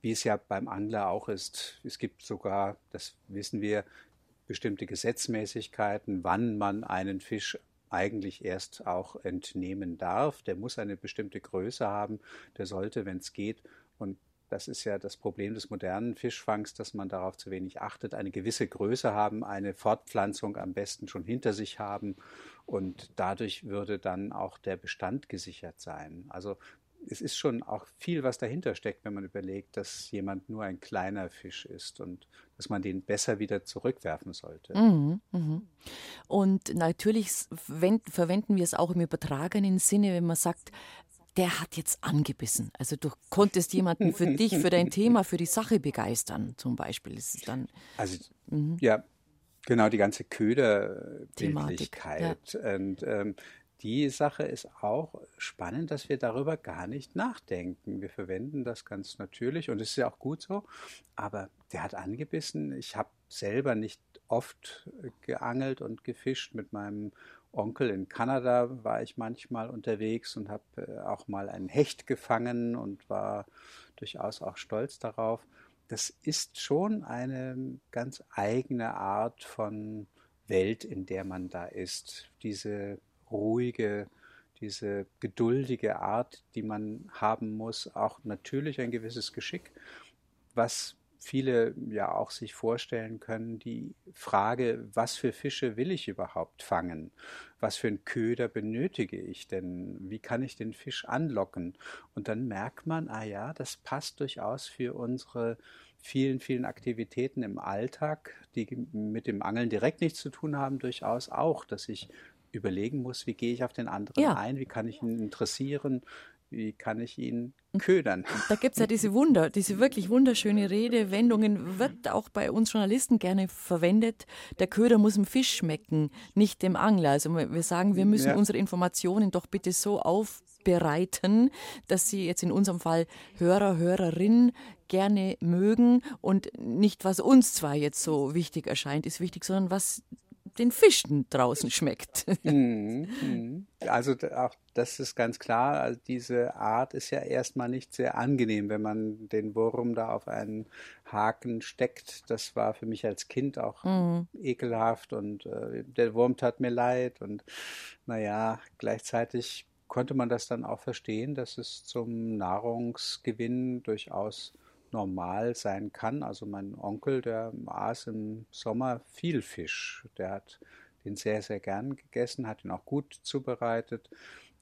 wie es ja beim Angler auch ist. Es gibt sogar, das wissen wir, bestimmte Gesetzmäßigkeiten, wann man einen Fisch eigentlich erst auch entnehmen darf. Der muss eine bestimmte Größe haben, der sollte, wenn es geht, und das ist ja das Problem des modernen Fischfangs, dass man darauf zu wenig achtet. Eine gewisse Größe haben, eine Fortpflanzung am besten schon hinter sich haben und dadurch würde dann auch der Bestand gesichert sein. Also es ist schon auch viel, was dahinter steckt, wenn man überlegt, dass jemand nur ein kleiner Fisch ist und dass man den besser wieder zurückwerfen sollte. Mhm, mh. Und natürlich verwenden wir es auch im übertragenen Sinne, wenn man sagt, der hat jetzt angebissen. Also du konntest jemanden für dich, für dein Thema, für die Sache begeistern, zum Beispiel. Das ist dann. Also mhm. ja, genau die ganze Köderbildlichkeit. Ja. Und ähm, die Sache ist auch spannend, dass wir darüber gar nicht nachdenken. Wir verwenden das ganz natürlich und es ist ja auch gut so. Aber der hat angebissen. Ich habe selber nicht oft geangelt und gefischt mit meinem Onkel in Kanada war ich manchmal unterwegs und habe äh, auch mal einen Hecht gefangen und war durchaus auch stolz darauf. Das ist schon eine ganz eigene Art von Welt, in der man da ist. Diese ruhige, diese geduldige Art, die man haben muss, auch natürlich ein gewisses Geschick, was viele ja auch sich vorstellen können, die Frage, was für Fische will ich überhaupt fangen? Was für einen Köder benötige ich denn? Wie kann ich den Fisch anlocken? Und dann merkt man, ah ja, das passt durchaus für unsere vielen, vielen Aktivitäten im Alltag, die mit dem Angeln direkt nichts zu tun haben, durchaus auch, dass ich überlegen muss, wie gehe ich auf den anderen ja. ein, wie kann ich ihn interessieren, wie kann ich ihn ködern? Da gibt es ja diese Wunder, diese wirklich wunderschöne Redewendungen, wird auch bei uns Journalisten gerne verwendet. Der Köder muss dem Fisch schmecken, nicht dem Angler. Also wir sagen, wir müssen ja. unsere Informationen doch bitte so aufbereiten, dass sie jetzt in unserem Fall Hörer, Hörerin gerne mögen und nicht, was uns zwar jetzt so wichtig erscheint, ist wichtig, sondern was den Fischen draußen schmeckt. Mhm, mhm. Also auch das ist ganz klar. Also diese Art ist ja erstmal nicht sehr angenehm, wenn man den Wurm da auf einen Haken steckt. Das war für mich als Kind auch mhm. ekelhaft und äh, der Wurm tat mir leid und naja, gleichzeitig konnte man das dann auch verstehen, dass es zum Nahrungsgewinn durchaus normal sein kann. Also mein Onkel, der aß im Sommer viel Fisch. Der hat den sehr, sehr gern gegessen, hat ihn auch gut zubereitet.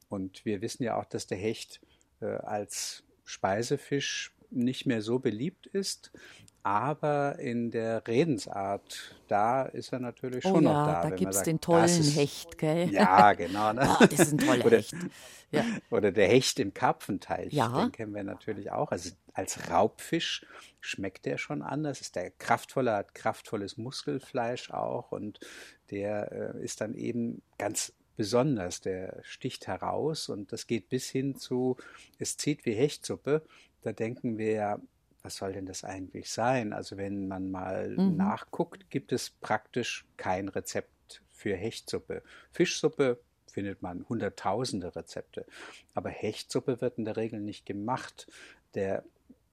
Und wir wissen ja auch, dass der Hecht äh, als Speisefisch nicht mehr so beliebt ist. Aber in der Redensart, da ist er natürlich oh schon ja, noch da. Da gibt es den tollen ist, Hecht, gell? Ja, genau. Ne? Oh, das ist ein toller oder, Hecht. Ja. Oder der Hecht im Karpfenteich, ja. den kennen wir natürlich auch. Also als Raubfisch schmeckt der schon anders. Ist der kraftvoller, hat kraftvolles Muskelfleisch auch und der äh, ist dann eben ganz besonders. Der sticht heraus und das geht bis hin zu, es zieht wie Hechtsuppe. Da denken wir ja, was soll denn das eigentlich sein? Also wenn man mal mhm. nachguckt, gibt es praktisch kein Rezept für Hechtsuppe. Fischsuppe findet man hunderttausende Rezepte, aber Hechtsuppe wird in der Regel nicht gemacht. Der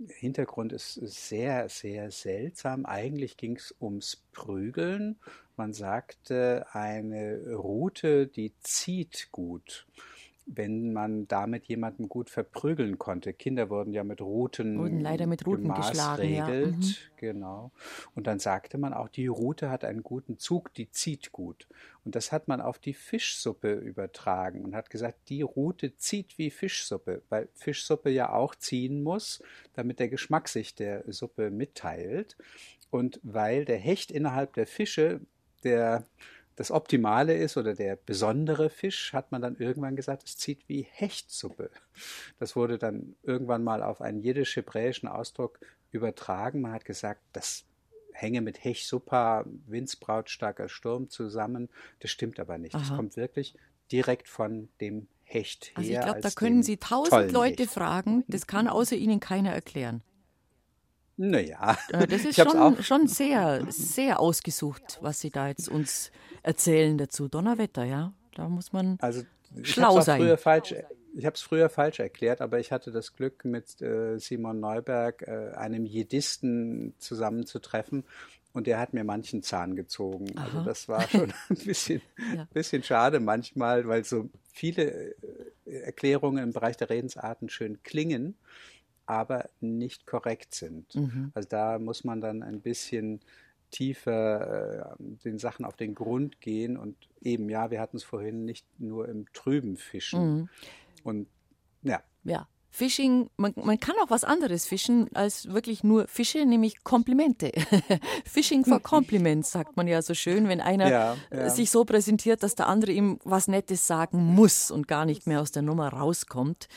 Hintergrund ist sehr, sehr seltsam. Eigentlich ging es ums Prügeln. Man sagte, eine Route, die zieht gut wenn man damit jemanden gut verprügeln konnte. Kinder wurden ja mit Ruten, wurden leider mit Ruten geschlagen, ja. Mhm. genau. Und dann sagte man auch, die Rute hat einen guten Zug, die zieht gut. Und das hat man auf die Fischsuppe übertragen und hat gesagt, die Rute zieht wie Fischsuppe, weil Fischsuppe ja auch ziehen muss, damit der Geschmack sich der Suppe mitteilt. Und weil der Hecht innerhalb der Fische der das Optimale ist oder der besondere Fisch, hat man dann irgendwann gesagt, es zieht wie Hechtsuppe. Das wurde dann irgendwann mal auf einen jiddisch-hebräischen Ausdruck übertragen. Man hat gesagt, das hänge mit Hechsuppa, Windsbraut, starker Sturm zusammen. Das stimmt aber nicht. Es kommt wirklich direkt von dem Hecht her. Also ich glaube, da können Sie tausend Leute Hecht. fragen. Das kann außer Ihnen keiner erklären. Naja. Äh, das ist schon, schon sehr, sehr ausgesucht, was Sie da jetzt uns erzählen dazu. Donnerwetter, ja. Da muss man also, schlau sein. Falsch, ich habe es früher falsch erklärt, aber ich hatte das Glück, mit äh, Simon Neuberg, äh, einem Jiddisten, zusammenzutreffen. Und der hat mir manchen Zahn gezogen. Also Aha. Also das war schon ein bisschen, ja. bisschen schade manchmal, weil so viele äh, Erklärungen im Bereich der Redensarten schön klingen aber nicht korrekt sind. Mhm. Also da muss man dann ein bisschen tiefer äh, den Sachen auf den Grund gehen und eben, ja, wir hatten es vorhin nicht nur im Trüben fischen. Mhm. Und ja. Ja, Fishing, man, man kann auch was anderes fischen als wirklich nur Fische, nämlich Komplimente. Fishing for Compliments, sagt man ja so schön, wenn einer ja, ja. sich so präsentiert, dass der andere ihm was Nettes sagen muss und gar nicht mehr aus der Nummer rauskommt.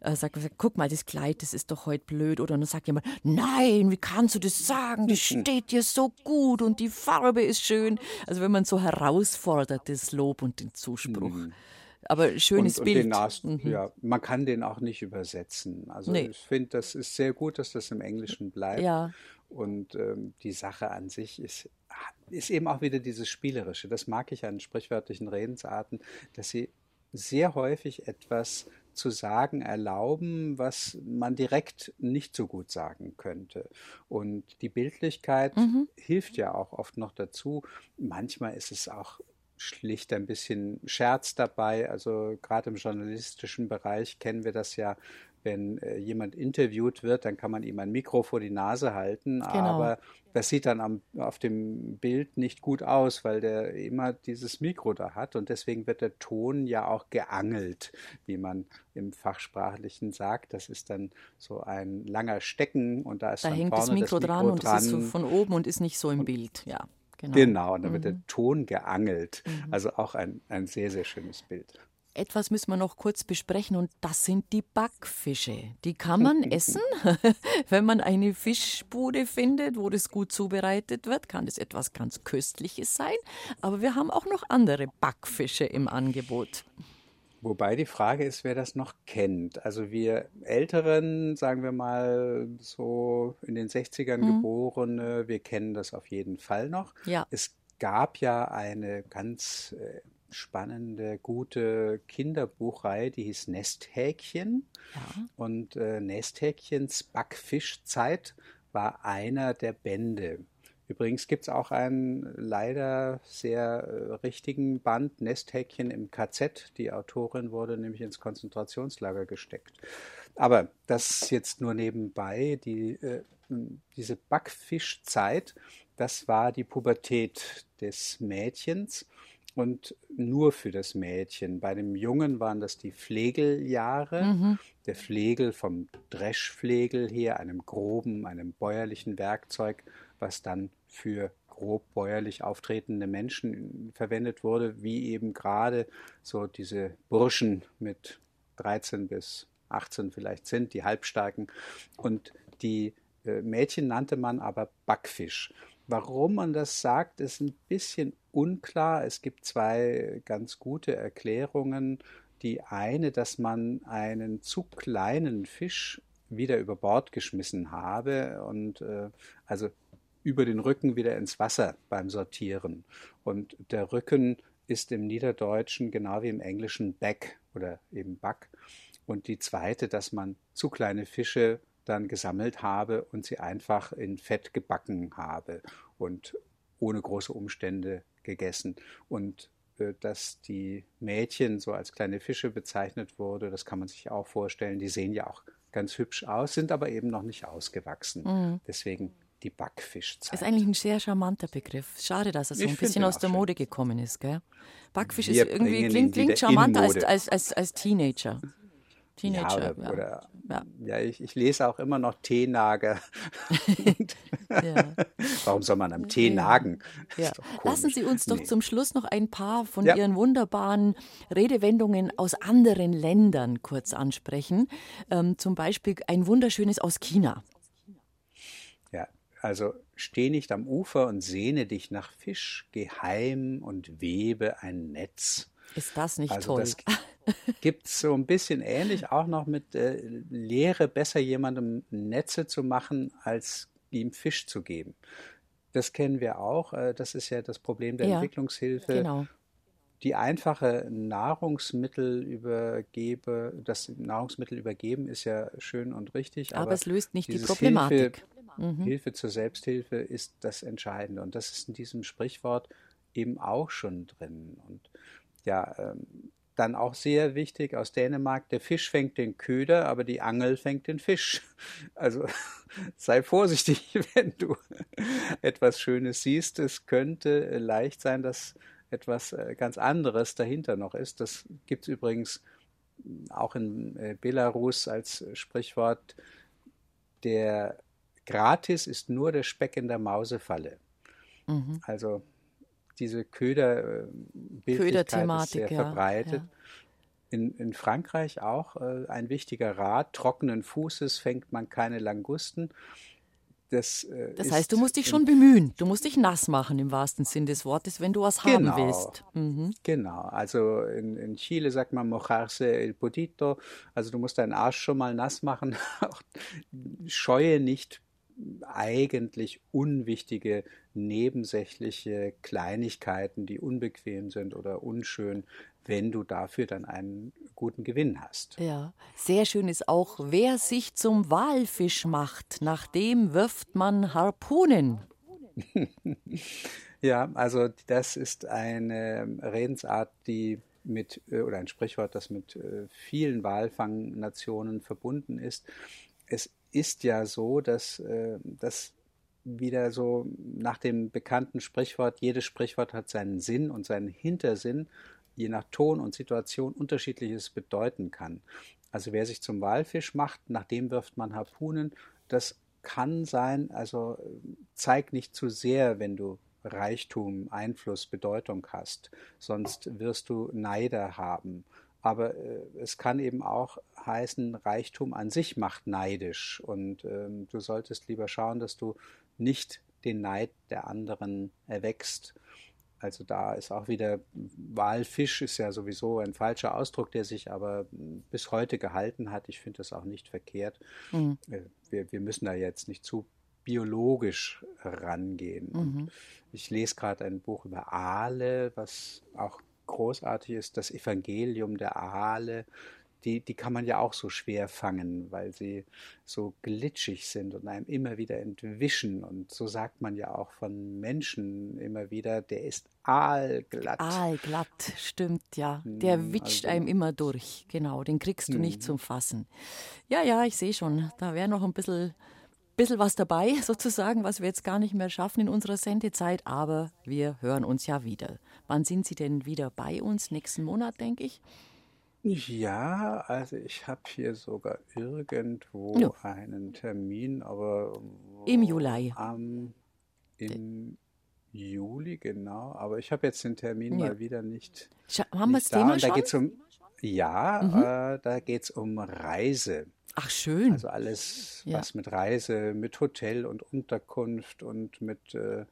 Äh, sagt man, guck mal, das Kleid, das ist doch heute blöd. Oder dann sagt jemand, nein, wie kannst du das sagen? Das steht dir so gut und die Farbe ist schön. Also wenn man so herausfordert, das Lob und den Zuspruch. Mhm. Aber schönes und, Bild. Nas, mhm. ja, man kann den auch nicht übersetzen. Also nee. ich finde, das ist sehr gut, dass das im Englischen bleibt. Ja. Und ähm, die Sache an sich ist, ist eben auch wieder dieses Spielerische. Das mag ich an sprichwörtlichen Redensarten, dass sie sehr häufig etwas zu sagen erlauben, was man direkt nicht so gut sagen könnte. Und die Bildlichkeit mhm. hilft ja auch oft noch dazu. Manchmal ist es auch schlicht ein bisschen Scherz dabei. Also gerade im journalistischen Bereich kennen wir das ja, wenn äh, jemand interviewt wird, dann kann man ihm ein Mikro vor die Nase halten, genau. aber das sieht dann am, auf dem Bild nicht gut aus, weil der immer dieses Mikro da hat und deswegen wird der Ton ja auch geangelt, wie man im Fachsprachlichen sagt. Das ist dann so ein langer Stecken und da ist da dann hängt vorne das Mikro, das Mikro dran und dran. es ist so von oben und ist nicht so im Bild, ja. Genau, genau und da wird der Ton geangelt. Mhm. Also auch ein, ein sehr, sehr schönes Bild. Etwas müssen wir noch kurz besprechen und das sind die Backfische. Die kann man essen. Wenn man eine Fischbude findet, wo das gut zubereitet wird, kann das etwas ganz Köstliches sein. Aber wir haben auch noch andere Backfische im Angebot. Wobei die Frage ist, wer das noch kennt. Also wir Älteren, sagen wir mal so in den 60ern mhm. Geborene, wir kennen das auf jeden Fall noch. Ja. Es gab ja eine ganz äh, spannende, gute Kinderbuchreihe, die hieß Nesthäkchen. Ja. Und äh, Nesthäkchens Backfischzeit war einer der Bände. Übrigens gibt es auch einen leider sehr äh, richtigen Band Nesthäkchen im KZ. Die Autorin wurde nämlich ins Konzentrationslager gesteckt. Aber das jetzt nur nebenbei. Die, äh, diese Backfischzeit, das war die Pubertät des Mädchens und nur für das Mädchen. Bei dem Jungen waren das die Flegeljahre. Mhm. Der Flegel vom Dreschflegel her, einem groben, einem bäuerlichen Werkzeug, was dann für grob bäuerlich auftretende Menschen verwendet wurde, wie eben gerade so diese Burschen mit 13 bis 18 vielleicht sind, die Halbstarken. Und die äh, Mädchen nannte man aber Backfisch. Warum man das sagt, ist ein bisschen unklar. Es gibt zwei ganz gute Erklärungen. Die eine, dass man einen zu kleinen Fisch wieder über Bord geschmissen habe und äh, also über den Rücken wieder ins Wasser beim Sortieren. Und der Rücken ist im Niederdeutschen genau wie im Englischen Back oder eben Back. Und die zweite, dass man zu kleine Fische dann gesammelt habe und sie einfach in Fett gebacken habe und ohne große Umstände gegessen. Und äh, dass die Mädchen so als kleine Fische bezeichnet wurde, das kann man sich auch vorstellen. Die sehen ja auch ganz hübsch aus, sind aber eben noch nicht ausgewachsen. Mhm. Deswegen die Backfischzeit. Ist eigentlich ein sehr charmanter Begriff. Schade, dass er so ich ein bisschen aus der Mode schön. gekommen ist. Gell? Backfisch Wir ist irgendwie klingt, klingt charmanter als, als, als, als Teenager. Teenager. Ja, oder, oder ja. ja ich, ich, lese auch immer noch Teenager. Warum soll man am Tee nagen? Lassen Sie uns doch nee. zum Schluss noch ein paar von Ihren wunderbaren Redewendungen aus anderen Ländern kurz ansprechen. Ähm, zum Beispiel ein wunderschönes aus China. Also steh nicht am Ufer und sehne dich nach Fisch, geheim und webe ein Netz. Ist das nicht also toll? Das gibt es so ein bisschen ähnlich auch noch mit äh, Lehre, besser jemandem Netze zu machen, als ihm Fisch zu geben. Das kennen wir auch. Äh, das ist ja das Problem der ja, Entwicklungshilfe. Genau. Die einfache Nahrungsmittelübergebe, das Nahrungsmittel übergeben ist ja schön und richtig. Aber, aber es löst nicht die Problematik. Hilfe, mhm. Hilfe zur Selbsthilfe ist das Entscheidende. Und das ist in diesem Sprichwort eben auch schon drin. Und ja, ähm, dann auch sehr wichtig aus Dänemark, der Fisch fängt den Köder, aber die Angel fängt den Fisch. Also sei vorsichtig, wenn du etwas Schönes siehst. Es könnte leicht sein, dass etwas äh, ganz anderes dahinter noch ist. Das gibt es übrigens auch in äh, Belarus als Sprichwort. Der Gratis ist nur der Speck in der Mausefalle. Mhm. Also diese Köder, äh, Köderthematik ist sehr ja, verbreitet. Ja. In, in, Frankreich auch äh, ein wichtiger Rat, trockenen Fußes fängt man keine Langusten. Das, äh, das heißt, du musst dich schon bemühen. Du musst dich nass machen im wahrsten Sinn des Wortes, wenn du was genau, haben willst. Mhm. Genau. Also in, in, Chile sagt man mojarse el potito. Also du musst deinen Arsch schon mal nass machen. Scheue nicht eigentlich unwichtige, nebensächliche Kleinigkeiten, die unbequem sind oder unschön, wenn du dafür dann einen guten Gewinn hast. Ja, sehr schön ist auch, wer sich zum Walfisch macht, nach dem wirft man Harpunen. ja, also das ist eine Redensart, die mit, äh, oder ein Sprichwort, das mit äh, vielen Walfangnationen verbunden ist. Es ist ja so, dass äh, das wieder so nach dem bekannten Sprichwort, jedes Sprichwort hat seinen Sinn und seinen Hintersinn, je nach Ton und Situation unterschiedliches bedeuten kann. Also wer sich zum Walfisch macht, nach dem wirft man Harpunen, das kann sein, also zeig nicht zu sehr, wenn du Reichtum, Einfluss, Bedeutung hast, sonst wirst du Neider haben. Aber äh, es kann eben auch heißen, Reichtum an sich macht neidisch und ähm, du solltest lieber schauen, dass du nicht den Neid der anderen erwächst. Also da ist auch wieder Walfisch ist ja sowieso ein falscher Ausdruck, der sich aber bis heute gehalten hat. Ich finde das auch nicht verkehrt. Mhm. Wir, wir müssen da jetzt nicht zu biologisch rangehen. Mhm. ich lese gerade ein Buch über Aale, was auch großartig ist, das Evangelium der Aale die, die kann man ja auch so schwer fangen, weil sie so glitschig sind und einem immer wieder entwischen. Und so sagt man ja auch von Menschen immer wieder, der ist aalglatt. Aalglatt, stimmt, ja. Der hm, witscht also, einem immer durch, genau. Den kriegst du nicht hm. zum Fassen. Ja, ja, ich sehe schon, da wäre noch ein bisschen bisschen was dabei, sozusagen, was wir jetzt gar nicht mehr schaffen in unserer Sendezeit, aber wir hören uns ja wieder. Wann sind Sie denn wieder bei uns? Nächsten Monat, denke ich. Ja, also ich habe hier sogar irgendwo Ja. einen Termin, aber Im Juli. am im Juli, genau. Aber ich habe jetzt den Termin Ja. mal wieder nicht, Scha haben wir das da. Thema Und da schon? geht es um, ja, Mhm. äh, da geht es um Reise. Ach, schön. Also alles, Ja. was mit Reise, mit Hotel und Unterkunft und mit äh,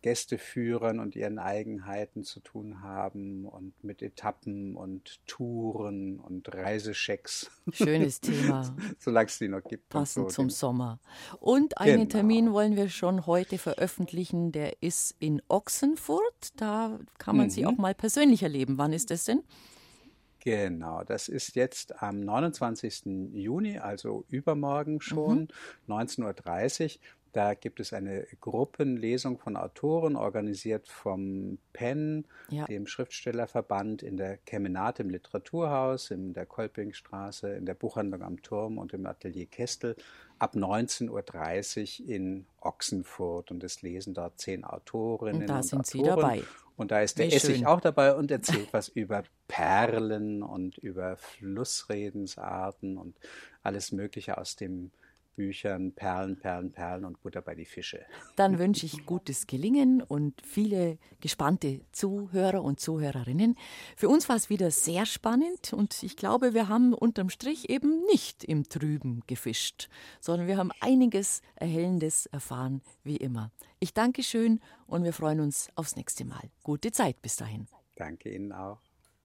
Gästeführern und ihren Eigenheiten zu tun haben und mit Etappen und Touren und Reisechecks. Schönes Thema. Solange es die noch gibt. Passend so. zum Sommer. Und einen genau. Termin wollen wir schon heute veröffentlichen, der ist in Ochsenfurt. Da kann man mhm. sie auch mal persönlich erleben. Wann ist das denn? Genau, das ist jetzt am 29. Juni, also übermorgen schon, mhm. 19.30 Uhr. Da gibt es eine Gruppenlesung von Autoren, organisiert vom PEN, ja. dem Schriftstellerverband, in der Kemenat im Literaturhaus, in der Kolpingstraße, in der Buchhandlung am Turm und im Atelier Kestel ab 19.30 Uhr in Ochsenfurt. Und es lesen dort zehn Autorinnen und, da sind Autoren. Sie dabei. Und da ist der Wie Essig schön. auch dabei und erzählt was über Perlen und über Flussredensarten und alles Mögliche aus dem Büchern Perlen, Perlen, Perlen und Butter bei die Fische. Dann wünsche ich gutes Gelingen und viele gespannte Zuhörer und Zuhörerinnen. Für uns war es wieder sehr spannend und ich glaube, wir haben unterm Strich eben nicht im Trüben gefischt, sondern wir haben einiges Erhellendes erfahren, wie immer. Ich danke schön und wir freuen uns aufs nächste Mal. Gute Zeit bis dahin. Danke Ihnen auch.